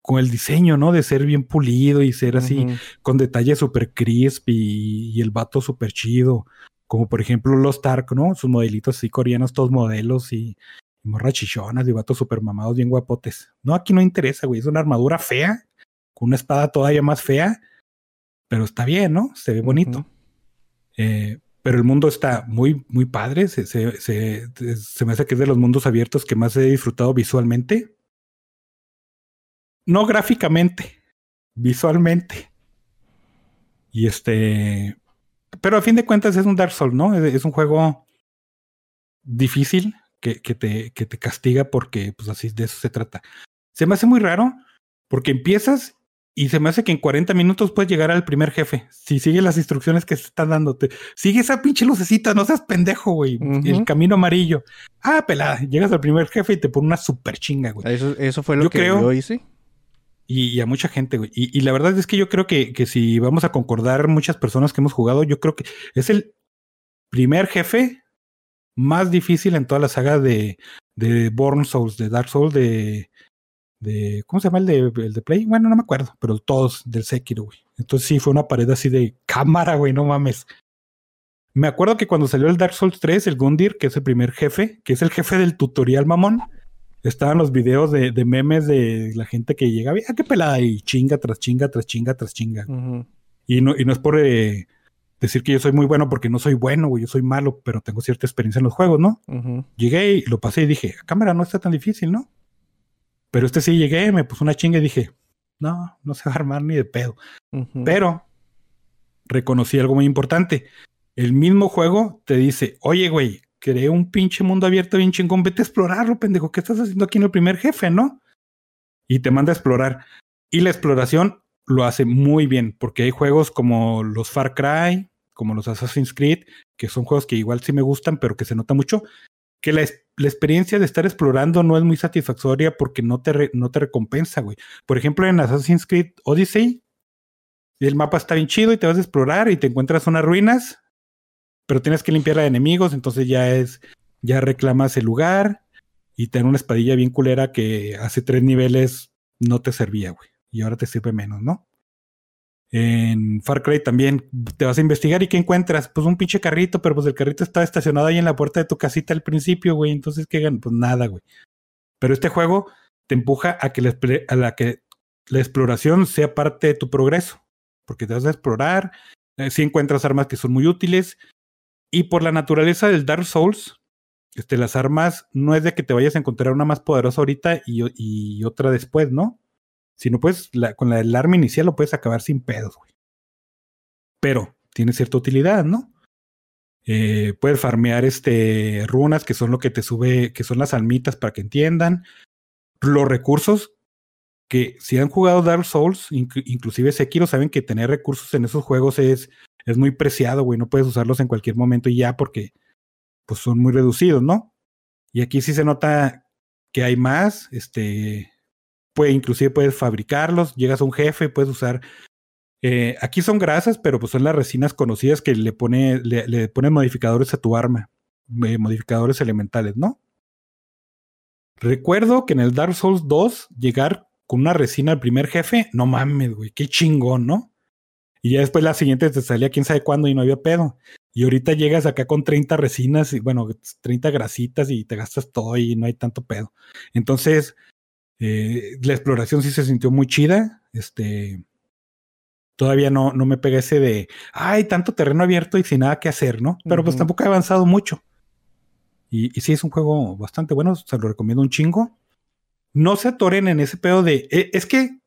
con el diseño, ¿no? De ser bien pulido y ser así con detalles super crisp y, y el vato super chido. Como por ejemplo los Tark, ¿no? Sus modelitos así coreanos, todos modelos y, y morras chichonas y vatos super mamados, bien guapotes. No, aquí no interesa, güey. Es una armadura fea, con una espada todavía más fea, pero está bien, ¿no? Se ve bonito. Eh, pero el mundo está muy, muy padre. Se, me hace que es de los mundos abiertos que más he disfrutado visualmente. No gráficamente, visualmente. Y este. Pero a fin de cuentas es un Dark Souls, ¿no? Es, es un juego difícil que, que, te, que te castiga porque, pues así de eso se trata. Se me hace muy raro porque empiezas y se me hace que en 40 minutos puedes llegar al primer jefe. Si sigues las instrucciones que se están dándote. Sigue esa pinche lucecita, no seas pendejo, güey. El camino amarillo. Ah, pelada. Llegas al primer jefe y te pone una super chinga, güey. Eso, eso fue lo Yo que creo- yo hice. Y, y a mucha gente, güey. Y, y la verdad es que yo creo que, que si vamos a concordar muchas personas que hemos jugado, yo creo que es el primer jefe más difícil en toda la saga de, de Born Souls, de Dark Souls, de, de. ¿Cómo se llama el de, el de Play? Bueno, no me acuerdo, pero todos del Sekiro, güey. Entonces sí fue una pared así de cámara, güey, no mames. Me acuerdo que cuando salió el Dark Souls 3, el Gundir, que es el primer jefe, que es el jefe del tutorial mamón, estaban los videos de, de memes de la gente que llegaba, ah, qué pelada, y chinga tras chinga, tras chinga, tras chinga. Y no, y no es por eh, decir que yo soy muy bueno, porque no soy bueno, güey, yo soy malo, pero tengo cierta experiencia en los juegos, ¿no? Llegué y lo pasé y dije, cámara, no está tan difícil, ¿no? Pero este sí llegué, me puso una chinga y dije, no, no se va a armar ni de pedo. Pero reconocí algo muy importante. El mismo juego te dice, oye, güey, creé un pinche mundo abierto bien chingón, vete a explorarlo, pendejo. ¿Qué estás haciendo aquí en el primer jefe, no? Y te manda a explorar. Y la exploración lo hace muy bien, porque hay juegos como los Far Cry, como los Assassin's Creed, que son juegos que igual sí me gustan, pero que se nota mucho, que la, la experiencia de estar explorando no es muy satisfactoria porque no te, no te recompensa, güey. Por ejemplo, en Assassin's Creed Odyssey, el mapa está bien chido y te vas a explorar y te encuentras unas ruinas, pero tienes que limpiar a enemigos, entonces ya es, ya reclamas el lugar y te una espadilla bien culera que hace tres niveles no te servía, güey, y ahora te sirve menos, ¿no? En Far Cry también te vas a investigar y ¿qué encuentras? Pues un pinche carrito, pero pues el carrito está estacionado ahí en la puerta de tu casita al principio, güey, entonces ¿qué ganan? Pues nada, güey. Pero este juego te empuja a que la, a la que la exploración sea parte de tu progreso, porque te vas a explorar, eh, si encuentras armas que son muy útiles, y por la naturaleza del Dark Souls, este, las armas no es de que te vayas a encontrar una más poderosa ahorita y otra después, ¿no? Sino pues la, con la del arma inicial lo puedes acabar sin pedos, güey. Pero tiene cierta utilidad, ¿no? Eh, puedes farmear este runas que son lo que te sube, que son las almitas para que entiendan. Los recursos que si han jugado Dark Souls, inc- inclusive Sekiro, saben que tener recursos en esos juegos es, es muy preciado, güey. No puedes usarlos en cualquier momento y ya porque pues son muy reducidos, ¿no? Y aquí sí se nota que hay más, este, puede, inclusive puedes fabricarlos, llegas a un jefe, puedes usar, eh, aquí son grasas, pero pues son las resinas conocidas que le pone, le, le ponen modificadores a tu arma, eh, modificadores elementales, ¿no? Recuerdo que en el Dark Souls 2 llegar con una resina al primer jefe, no mames, güey, qué chingón, ¿no? Y ya después la siguiente te salía quién sabe cuándo y no había pedo. Y ahorita llegas acá con 30 resinas y bueno, 30 grasitas y te gastas todo y no hay tanto pedo. Entonces, eh, la exploración sí se sintió muy chida. Este, todavía no, no me pega ese de, ay, tanto terreno abierto y sin nada que hacer, ¿no? Pero pues tampoco ha avanzado mucho. Y, y sí, es un juego bastante bueno, se lo recomiendo un chingo. No se atoren en ese pedo de, eh, es que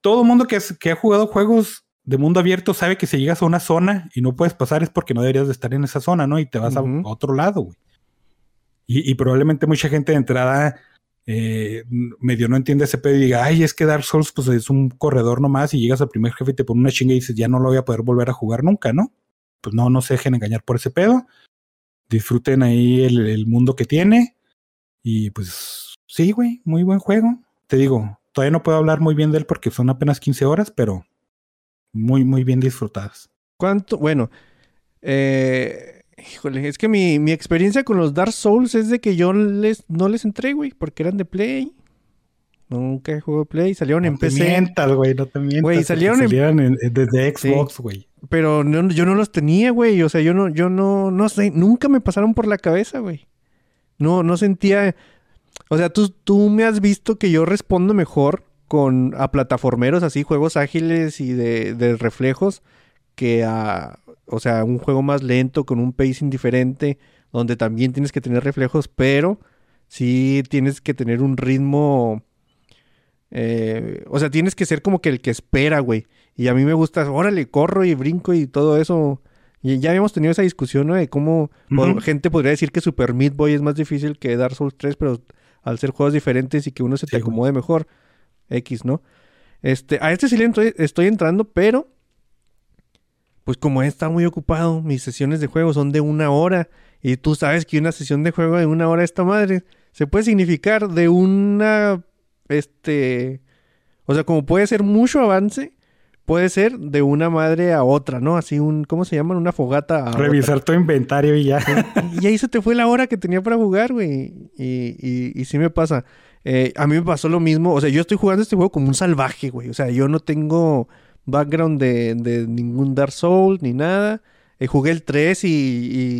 todo mundo que, has- que ha jugado juegos de mundo abierto sabe que si llegas a una zona y no puedes pasar es porque no deberías de estar en esa zona, ¿no? Y te vas a, otro lado, güey. Y, y probablemente mucha gente de entrada eh, medio no entiende ese pedo y diga, ay, es que Dark Souls pues es un corredor nomás y llegas al primer jefe y te pone una chinga y dices, ya no lo voy a poder volver a jugar nunca, ¿no? Pues no, no se dejen engañar por ese pedo. Disfruten ahí el, el mundo que tiene. Y pues sí, güey, muy buen juego. Te digo, todavía no puedo hablar muy bien de él porque son apenas 15 horas, pero muy, muy bien disfrutadas. ¿Cuánto? Bueno, eh, híjole, es que mi, mi experiencia con los Dark Souls es de que yo les, no les entré, güey, porque eran de Play. Nunca he jugado Play, salieron en no te PC. mientas, güey, no te mientas. Güey, salieron en- salieron en- en- desde Xbox, güey. Pero no- yo no los tenía, güey. O sea, yo no, yo no, no sé, nunca me pasaron por la cabeza, güey. No, no sentía. O sea, tú, tú me has visto que yo respondo mejor con a plataformeros así, juegos ágiles y de, de reflejos, que a, o sea, un juego más lento, con un pacing diferente, donde también tienes que tener reflejos, pero sí tienes que tener un ritmo. eh, o sea, tienes que ser como que el que espera, güey. Y a mí me gusta, órale, corro y brinco y todo eso. Y ya habíamos tenido esa discusión, ¿no? De cómo gente podría decir que Super Meat Boy es más difícil que Dark Souls 3, pero al ser juegos diferentes y que uno se te Sí, güey. acomode mejor. X, ¿no? Este, a este sí le estoy entrando, pero pues como he estado muy ocupado, mis sesiones de juego son de una hora. Y tú sabes que una sesión de juego de una hora esta madre se puede significar de una, este, o sea, como puede ser mucho avance, puede ser de una madre a otra, ¿no? Así un, ¿cómo se llaman? Una fogata a otra. Revisar tu inventario y ya. Y ahí se te fue la hora que tenía para jugar, güey. Y, y, y sí me pasa. Eh, a mí me pasó lo mismo. O sea, yo estoy jugando este juego como un salvaje, güey. O sea, yo no tengo background de, de ningún Dark Souls ni nada. eh, jugué el 3 y,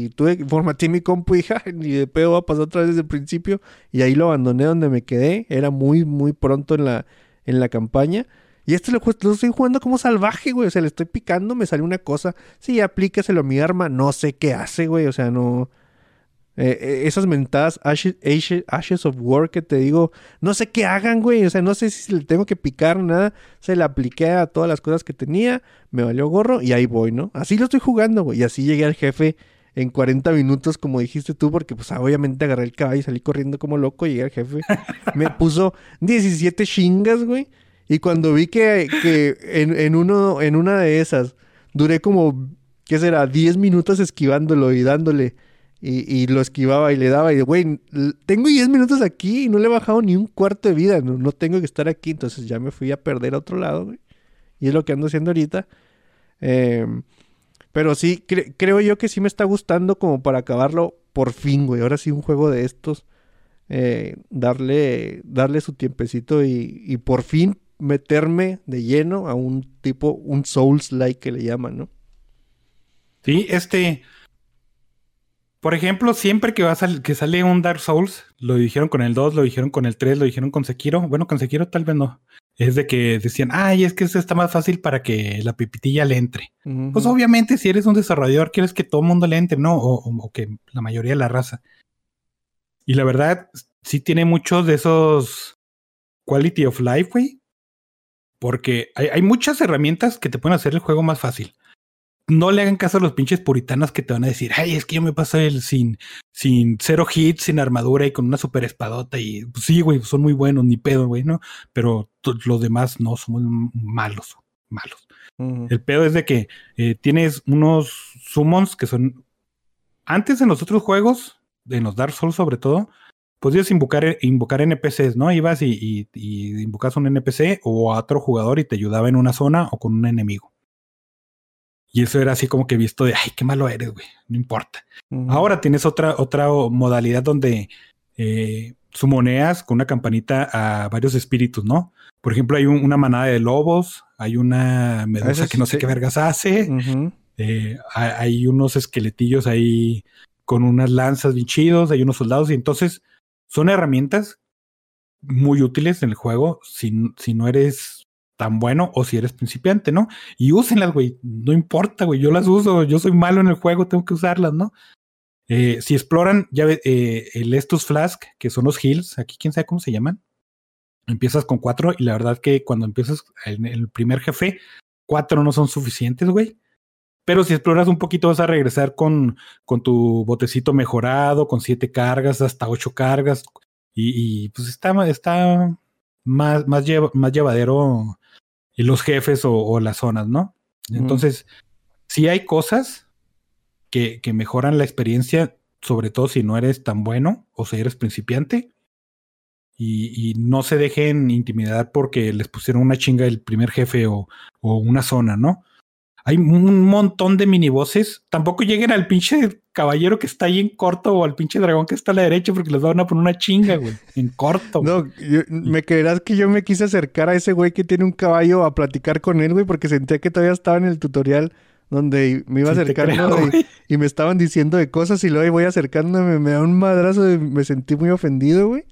y tuve formateé mi compu y "Ay, ni de pedo va a pasar otra vez desde el principio. Y ahí lo abandoné donde me quedé. Era muy, muy pronto en la, en la campaña. Y este lo estoy jugando como salvaje, güey. O sea, le estoy picando, me sale una cosa. Sí, aplícaselo a mi arma. No sé qué hace, güey. O sea, no. Eh, eh, esas mentadas ashes, ashes- ashes of War que te digo, no sé qué hagan, güey. O sea, no sé si le tengo que picar nada. Se le apliqué a todas las cosas que tenía. Me valió gorro y ahí voy, ¿no? Así lo estoy jugando, güey. Y así llegué al jefe en 40 minutos, como dijiste tú, porque pues obviamente agarré el caballo y salí corriendo como loco. Llegué al jefe. Me puso 17 chingas, güey. Y cuando vi que, que en, en uno, en una de esas duré como, ¿qué será? 10 minutos esquivándolo y dándole. Y, y lo esquivaba y le daba. Y, güey, tengo 10 minutos aquí y no le he bajado ni un cuarto de vida. No, no tengo que estar aquí. Entonces ya me fui a perder a otro lado, güey. Y es lo que ando haciendo ahorita. Em, pero sí, cre- creo yo que sí me está gustando como para acabarlo por fin, güey. Ahora sí un juego de estos. eh, darle, darle su tiempecito y, y por fin meterme de lleno a un tipo, un Souls-like que le llaman, ¿no? Sí, este. Por ejemplo, siempre que va a sal- que sale un Dark Souls, lo dijeron con el 2, lo dijeron con el 3, lo dijeron con Sekiro. Bueno, con Sekiro tal vez no. Es de que decían, ay, es que esto está más fácil para que la pipitilla le entre. Pues obviamente, si eres un desarrollador, quieres que todo el mundo le entre, ¿no? O, o- o que la mayoría de la raza. Y la verdad, sí tiene muchos de esos quality of life, güey. Porque hay, hay muchas herramientas que te pueden hacer el juego más fácil. No le hagan caso a los pinches puritanos que te van a decir, ay, es que yo me paso el sin, sin cero hits, sin armadura y con una super espadota. Y pues, sí, güey, son muy buenos, ni pedo, güey, ¿no? Pero los demás no, somos malos, malos. El pedo es de que eh, tienes unos summons que son. Antes en los otros juegos, en los Dark Souls sobre todo, podías invocar, invocar NPCs, ¿no? Ibas y, y, y invocas un NPC o a otro jugador y te ayudaba en una zona o con un enemigo. Y eso era así como que visto de, ay, qué malo eres, güey, no importa. Ahora tienes otra, otra modalidad donde eh, sumoneas con una campanita a varios espíritus, ¿no? Por ejemplo, hay un- una manada de lobos, hay una medusa que no sé sí. qué vergas hace, eh, hay, hay unos esqueletillos ahí con unas lanzas bien chidos, hay unos soldados, y entonces son herramientas muy útiles en el juego si, si no eres tan bueno o si eres principiante, ¿no? Y úsenlas, güey, no importa, güey, yo las uso, yo soy malo en el juego, tengo que usarlas, ¿no? Eh, si exploran, ya ve, eh, el Estus Flask, que son los heals, aquí quién sabe cómo se llaman. Empiezas con cuatro y la verdad que cuando empiezas en el primer jefe, cuatro no son suficientes, güey. Pero si exploras un poquito vas a regresar con, con tu botecito mejorado, con siete cargas, hasta ocho cargas. Y, y, pues está, está más, más, lleva- más llevadero los jefes o, o las zonas, ¿no? Entonces, sí hay cosas que, que mejoran la experiencia, sobre todo si no eres tan bueno o si eres principiante. Y, y no se dejen intimidar porque les pusieron una chinga el primer jefe o, o una zona, ¿no? Hay un montón de minibosses. Tampoco lleguen al pinche caballero que está ahí en corto o al pinche dragón que está a la derecha porque les van a poner una chinga, güey. En corto. güey. No, yo- me creerás que yo me quise acercar a ese güey que tiene un caballo a platicar con él, güey, porque sentía que todavía estaba en el tutorial donde me iba Sí acercando creo, y- me estaban diciendo de cosas y luego ahí voy acercándome, me da un madrazo y me sentí muy ofendido, güey.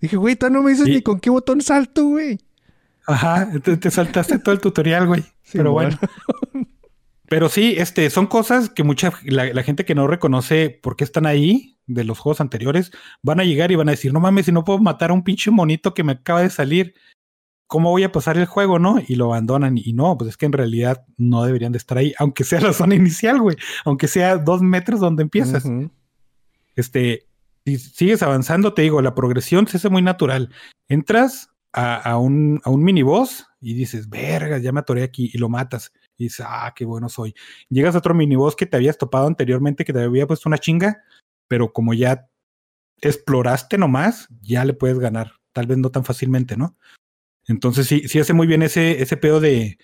Dije, güey, tú no me dices Sí. ni con qué botón salto, güey. Ajá, te, te saltaste todo el tutorial, güey. Sí, Pero bueno. bueno. Pero sí, este, son cosas que mucha, la, la gente que no reconoce por qué están ahí de los juegos anteriores, van a llegar y van a decir, no mames, si no puedo matar a un pinche monito que me acaba de salir, ¿cómo voy a pasar el juego, no? Y lo abandonan. Y no, pues es que en realidad no deberían de estar ahí, aunque sea la zona inicial, güey, aunque sea dos metros donde empiezas. Este, si sigues avanzando, te digo, la progresión se hace muy natural. Entras a, a un, a un miniboss y dices, verga, ya me atoré aquí y lo matas. Y dices, ah, qué bueno soy. Llegas a otro miniboss que te habías topado anteriormente, que te había puesto una chinga, pero como ya exploraste nomás, ya le puedes ganar. Tal vez no tan fácilmente, ¿no? Entonces sí, sí hace muy bien ese, ese pedo de,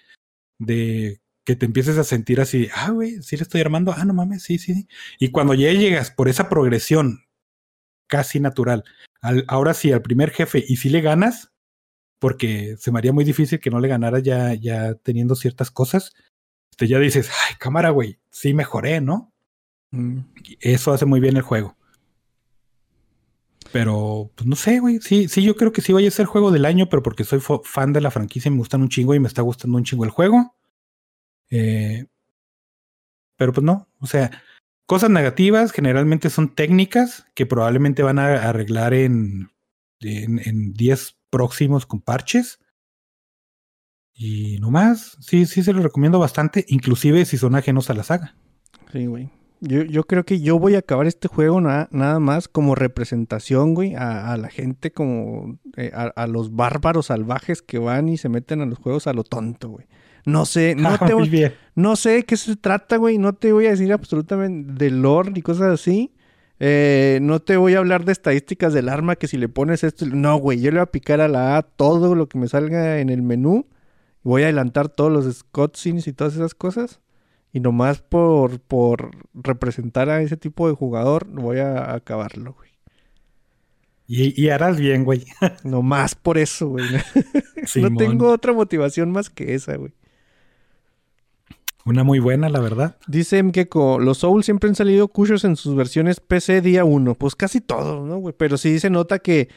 de que te empieces a sentir así, ah, güey, sí le estoy armando, ah, no mames, sí, sí. Y cuando ya llegas por esa progresión casi natural, al, ahora sí, al primer jefe, y si le ganas, porque se me haría muy difícil que no le ganara ya, ya teniendo ciertas cosas, te ya dices, ay, cámara, güey, sí mejoré, ¿no? Mm. Eso hace muy bien el juego. Pero, pues no sé, güey. Sí, sí, yo creo que sí vaya a ser juego del año, pero porque soy fan de la franquicia y me gustan un chingo y me está gustando un chingo el juego. Eh, pero pues no, o sea, cosas negativas generalmente son técnicas que probablemente van a arreglar en, en, en 10 próximos con parches. Y no más, sí, sí se lo recomiendo bastante, inclusive si son ajenos a la saga. Sí, güey. Yo, yo creo que yo voy a acabar este juego na- nada más como representación, güey, a, a la gente como eh, a, a los bárbaros salvajes que van y se meten a los juegos a lo tonto, güey. No sé, no te no sé de qué se trata, güey. No te voy a decir absolutamente de lore ni cosas así. Eh, no te voy a hablar de estadísticas del arma que si le pones esto. No, güey. Yo le voy a picar a la A todo lo que me salga en el menú. Voy a adelantar todos los cutscenes y todas esas cosas. Y nomás por, por representar a ese tipo de jugador, voy a acabarlo, güey. Y, y harás bien, güey. Nomás por eso, güey. no tengo otra motivación más que esa, güey. Una muy buena, la verdad. Dice Mkeko, los Souls siempre han salido cuchos en sus versiones PC día 1. Pues casi todos, ¿no, güey? Pero sí se nota que,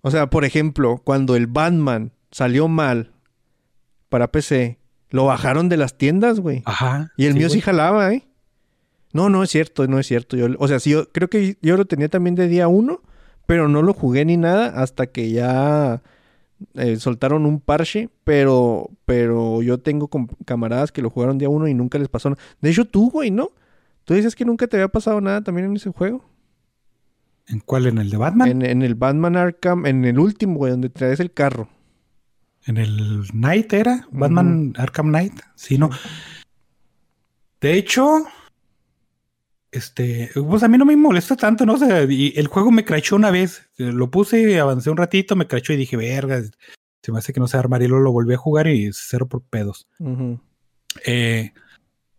o sea, por ejemplo, cuando el Batman salió mal para PC, lo bajaron de las tiendas, güey. Ajá. Y el mío sí jalaba, ¿eh? No, no es cierto, no es cierto. Yo, o sea, sí, yo creo que yo lo tenía también de día 1, pero no lo jugué ni nada hasta que ya eh, soltaron un parche, pero, pero yo tengo camaradas que lo jugaron día 1 y nunca les pasó nada. De hecho, tú, güey, ¿no? Tú dices que nunca te había pasado nada también en ese juego. ¿En cuál? ¿En el de Batman? En, en el Batman Arkham, en el último, güey, donde traes el carro. ¿En el Knight era? ¿Batman Arkham Knight? Sí, no. De hecho, este, pues a mí no me molesta tanto, ¿no? O sea, y el juego me crachó una vez. Eh, Lo puse, avancé un ratito, me crachó y dije, verga, se me hace que no se armar y luego lo volví a jugar y cero por pedos. Eh,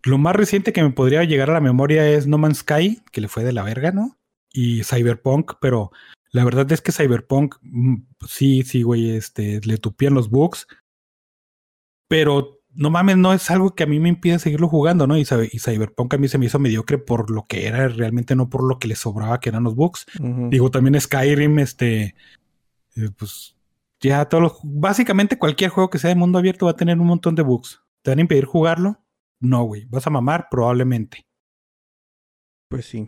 lo más reciente que me podría llegar a la memoria es No Man's Sky, que le fue de la verga, ¿no? Y Cyberpunk, pero la verdad es que Cyberpunk, mm, sí, sí, güey, este, le tupían los bugs. Pero no mames, no es algo que a mí me impide seguirlo jugando, ¿no? Y, y Cyberpunk a mí se me hizo mediocre por lo que era, realmente no por lo que le sobraba, que eran los bugs. Digo, también Skyrim, este, eh, pues ya todos los, básicamente cualquier juego que sea de mundo abierto va a tener un montón de bugs. ¿Te van a impedir jugarlo? No, güey. ¿Vas a mamar? Probablemente. Pues sí.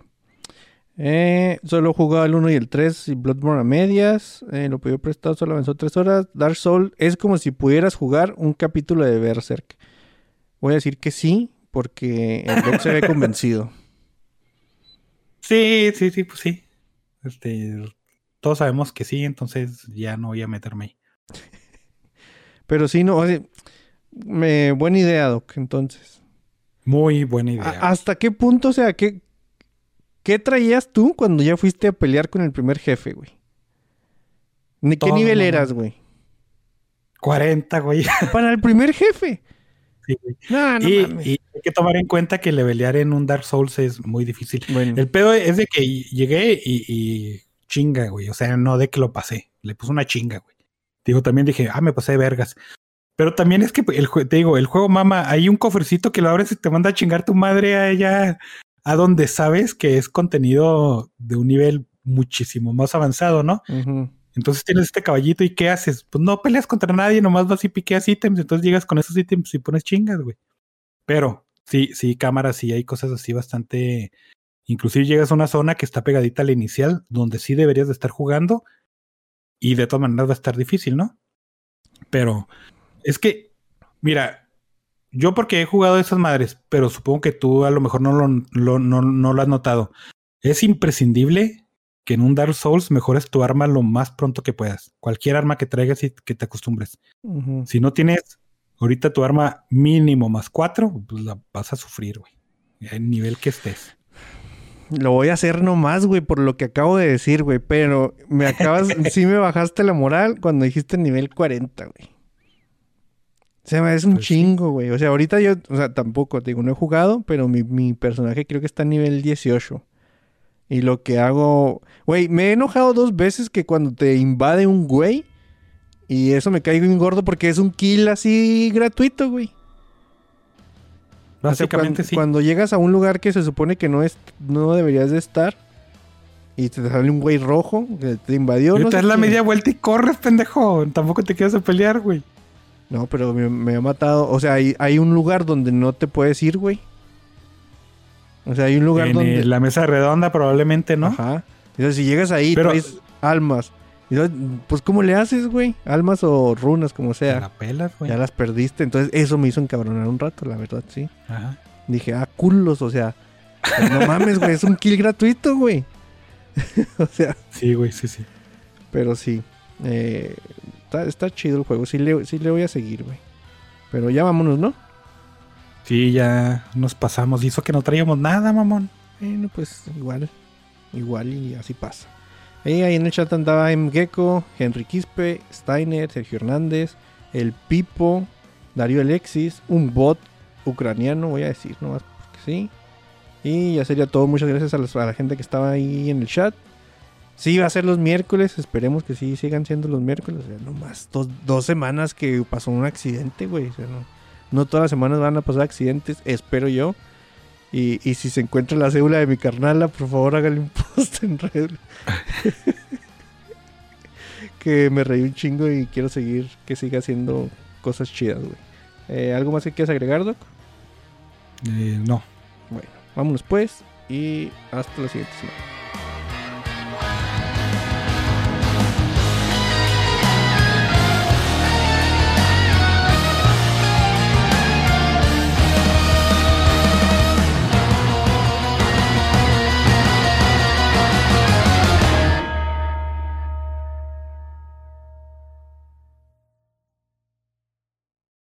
Eh, solo he jugado el 1 y el 3 y Bloodborne a medias. Eh, lo pidió prestado, solo avanzó 3 horas. Dark Souls es como si pudieras jugar un capítulo de Berserk. Voy a decir que sí, porque el Doc se ve convencido. Sí, sí, sí, pues sí. Este, todos sabemos que sí, entonces ya no voy a meterme ahí. Pero sí, no. o sea, me, buena idea, Doc, entonces. Muy buena ¿A- idea. ¿Hasta qué punto, o sea, qué, qué traías tú cuando ya fuiste a pelear con el primer jefe, güey? ¿Ni qué Todo, nivel eras, güey? 40, güey. Para el primer jefe. Sí, güey. No, no y, mames. y hay que tomar en cuenta que levelear en un Dark Souls es muy difícil. Bueno. El pedo es de que llegué y, y chinga, güey. O sea, no de que lo pasé. Le puse una chinga, güey. Digo, también dije, ah, me pasé de vergas. Pero también es que el te digo, el juego mama, hay un cofrecito que lo abres y te manda a chingar tu madre a ella a donde sabes que es contenido de un nivel muchísimo más avanzado, ¿no? Entonces tienes este caballito y ¿qué haces? Pues no peleas contra nadie, nomás vas y piqueas ítems, entonces llegas con esos ítems y pones chingas, güey. Pero sí, sí, cámara, sí hay cosas así bastante... Inclusive llegas a una zona que está pegadita a la inicial, donde sí deberías de estar jugando y de todas maneras va a estar difícil, ¿no? Pero es que, mira, yo porque he jugado esas madres, pero supongo que tú a lo mejor no lo, lo- no, no lo has notado. Es imprescindible que en un Dark Souls mejores tu arma lo más pronto que puedas. Cualquier arma que traigas y que te acostumbres. Si no tienes ahorita tu arma mínimo más cuatro, pues la vas a sufrir, güey. El nivel que estés. Lo voy a hacer nomás, güey, por lo que acabo de decir, güey. Pero me acabas, sí me bajaste la moral cuando dijiste nivel 40, güey. O sea, es un Pues chingo, güey. O sea, ahorita yo, o sea, tampoco, te digo, no he jugado, pero mi, mi personaje creo que está a nivel 18. Y lo que hago, güey, me he enojado dos veces que cuando te invade un güey, y eso me caigo bien gordo porque es un kill así gratuito, güey. O sea, Básicamente cuando, sí. cuando llegas a un lugar que se supone que no es, no deberías de estar y te sale un güey rojo que te invadió. Y no te das la qué. media vuelta y corres, pendejo. Tampoco te quedas a pelear, güey. No, pero me, me ha matado. O sea, hay, hay un lugar donde no te puedes ir, güey. O sea, hay un lugar En donde. la mesa redonda probablemente, ¿no? Ajá. Entonces, si llegas ahí, Pero- traes almas. Entonces, pues, ¿cómo le haces, güey? Almas o runas, como Te sea. la pelas, güey. Ya las perdiste. Entonces, eso me hizo encabronar un rato, la verdad, sí. Ajá. Dije, ah, culos, o sea. pues, no mames, güey, es un kill gratuito, güey. o sea, Sí, güey, sí, sí. pero sí. eh, está, está chido el juego. Sí le, sí le voy a seguir, güey. Pero ya vámonos, ¿no? Sí, ya nos pasamos. Hizo que no traíamos nada, mamón. Bueno, pues igual. Igual y así pasa. Eh, ahí en el chat andaba M. Gecko, Henry Quispe, Steiner, Sergio Hernández, el Pipo, Darío Alexis, un bot ucraniano, voy a decir nomás porque sí. Y ya sería todo. Muchas gracias a, los- a la gente que estaba ahí en el chat. Sí, va a ser los miércoles. Esperemos que sí sigan siendo los miércoles. O sea, nomás dos, dos semanas que pasó un accidente, güey. O sea, no, no todas las semanas van a pasar accidentes, espero yo. Y, y si se encuentra la cédula de mi carnala, por favor hágale un post en red. que me reí un chingo y quiero seguir, que siga haciendo cosas chidas, güey. Eh, ¿Algo más que quieras agregar, Doc? Eh, no. Bueno, vámonos pues y hasta la siguiente semana.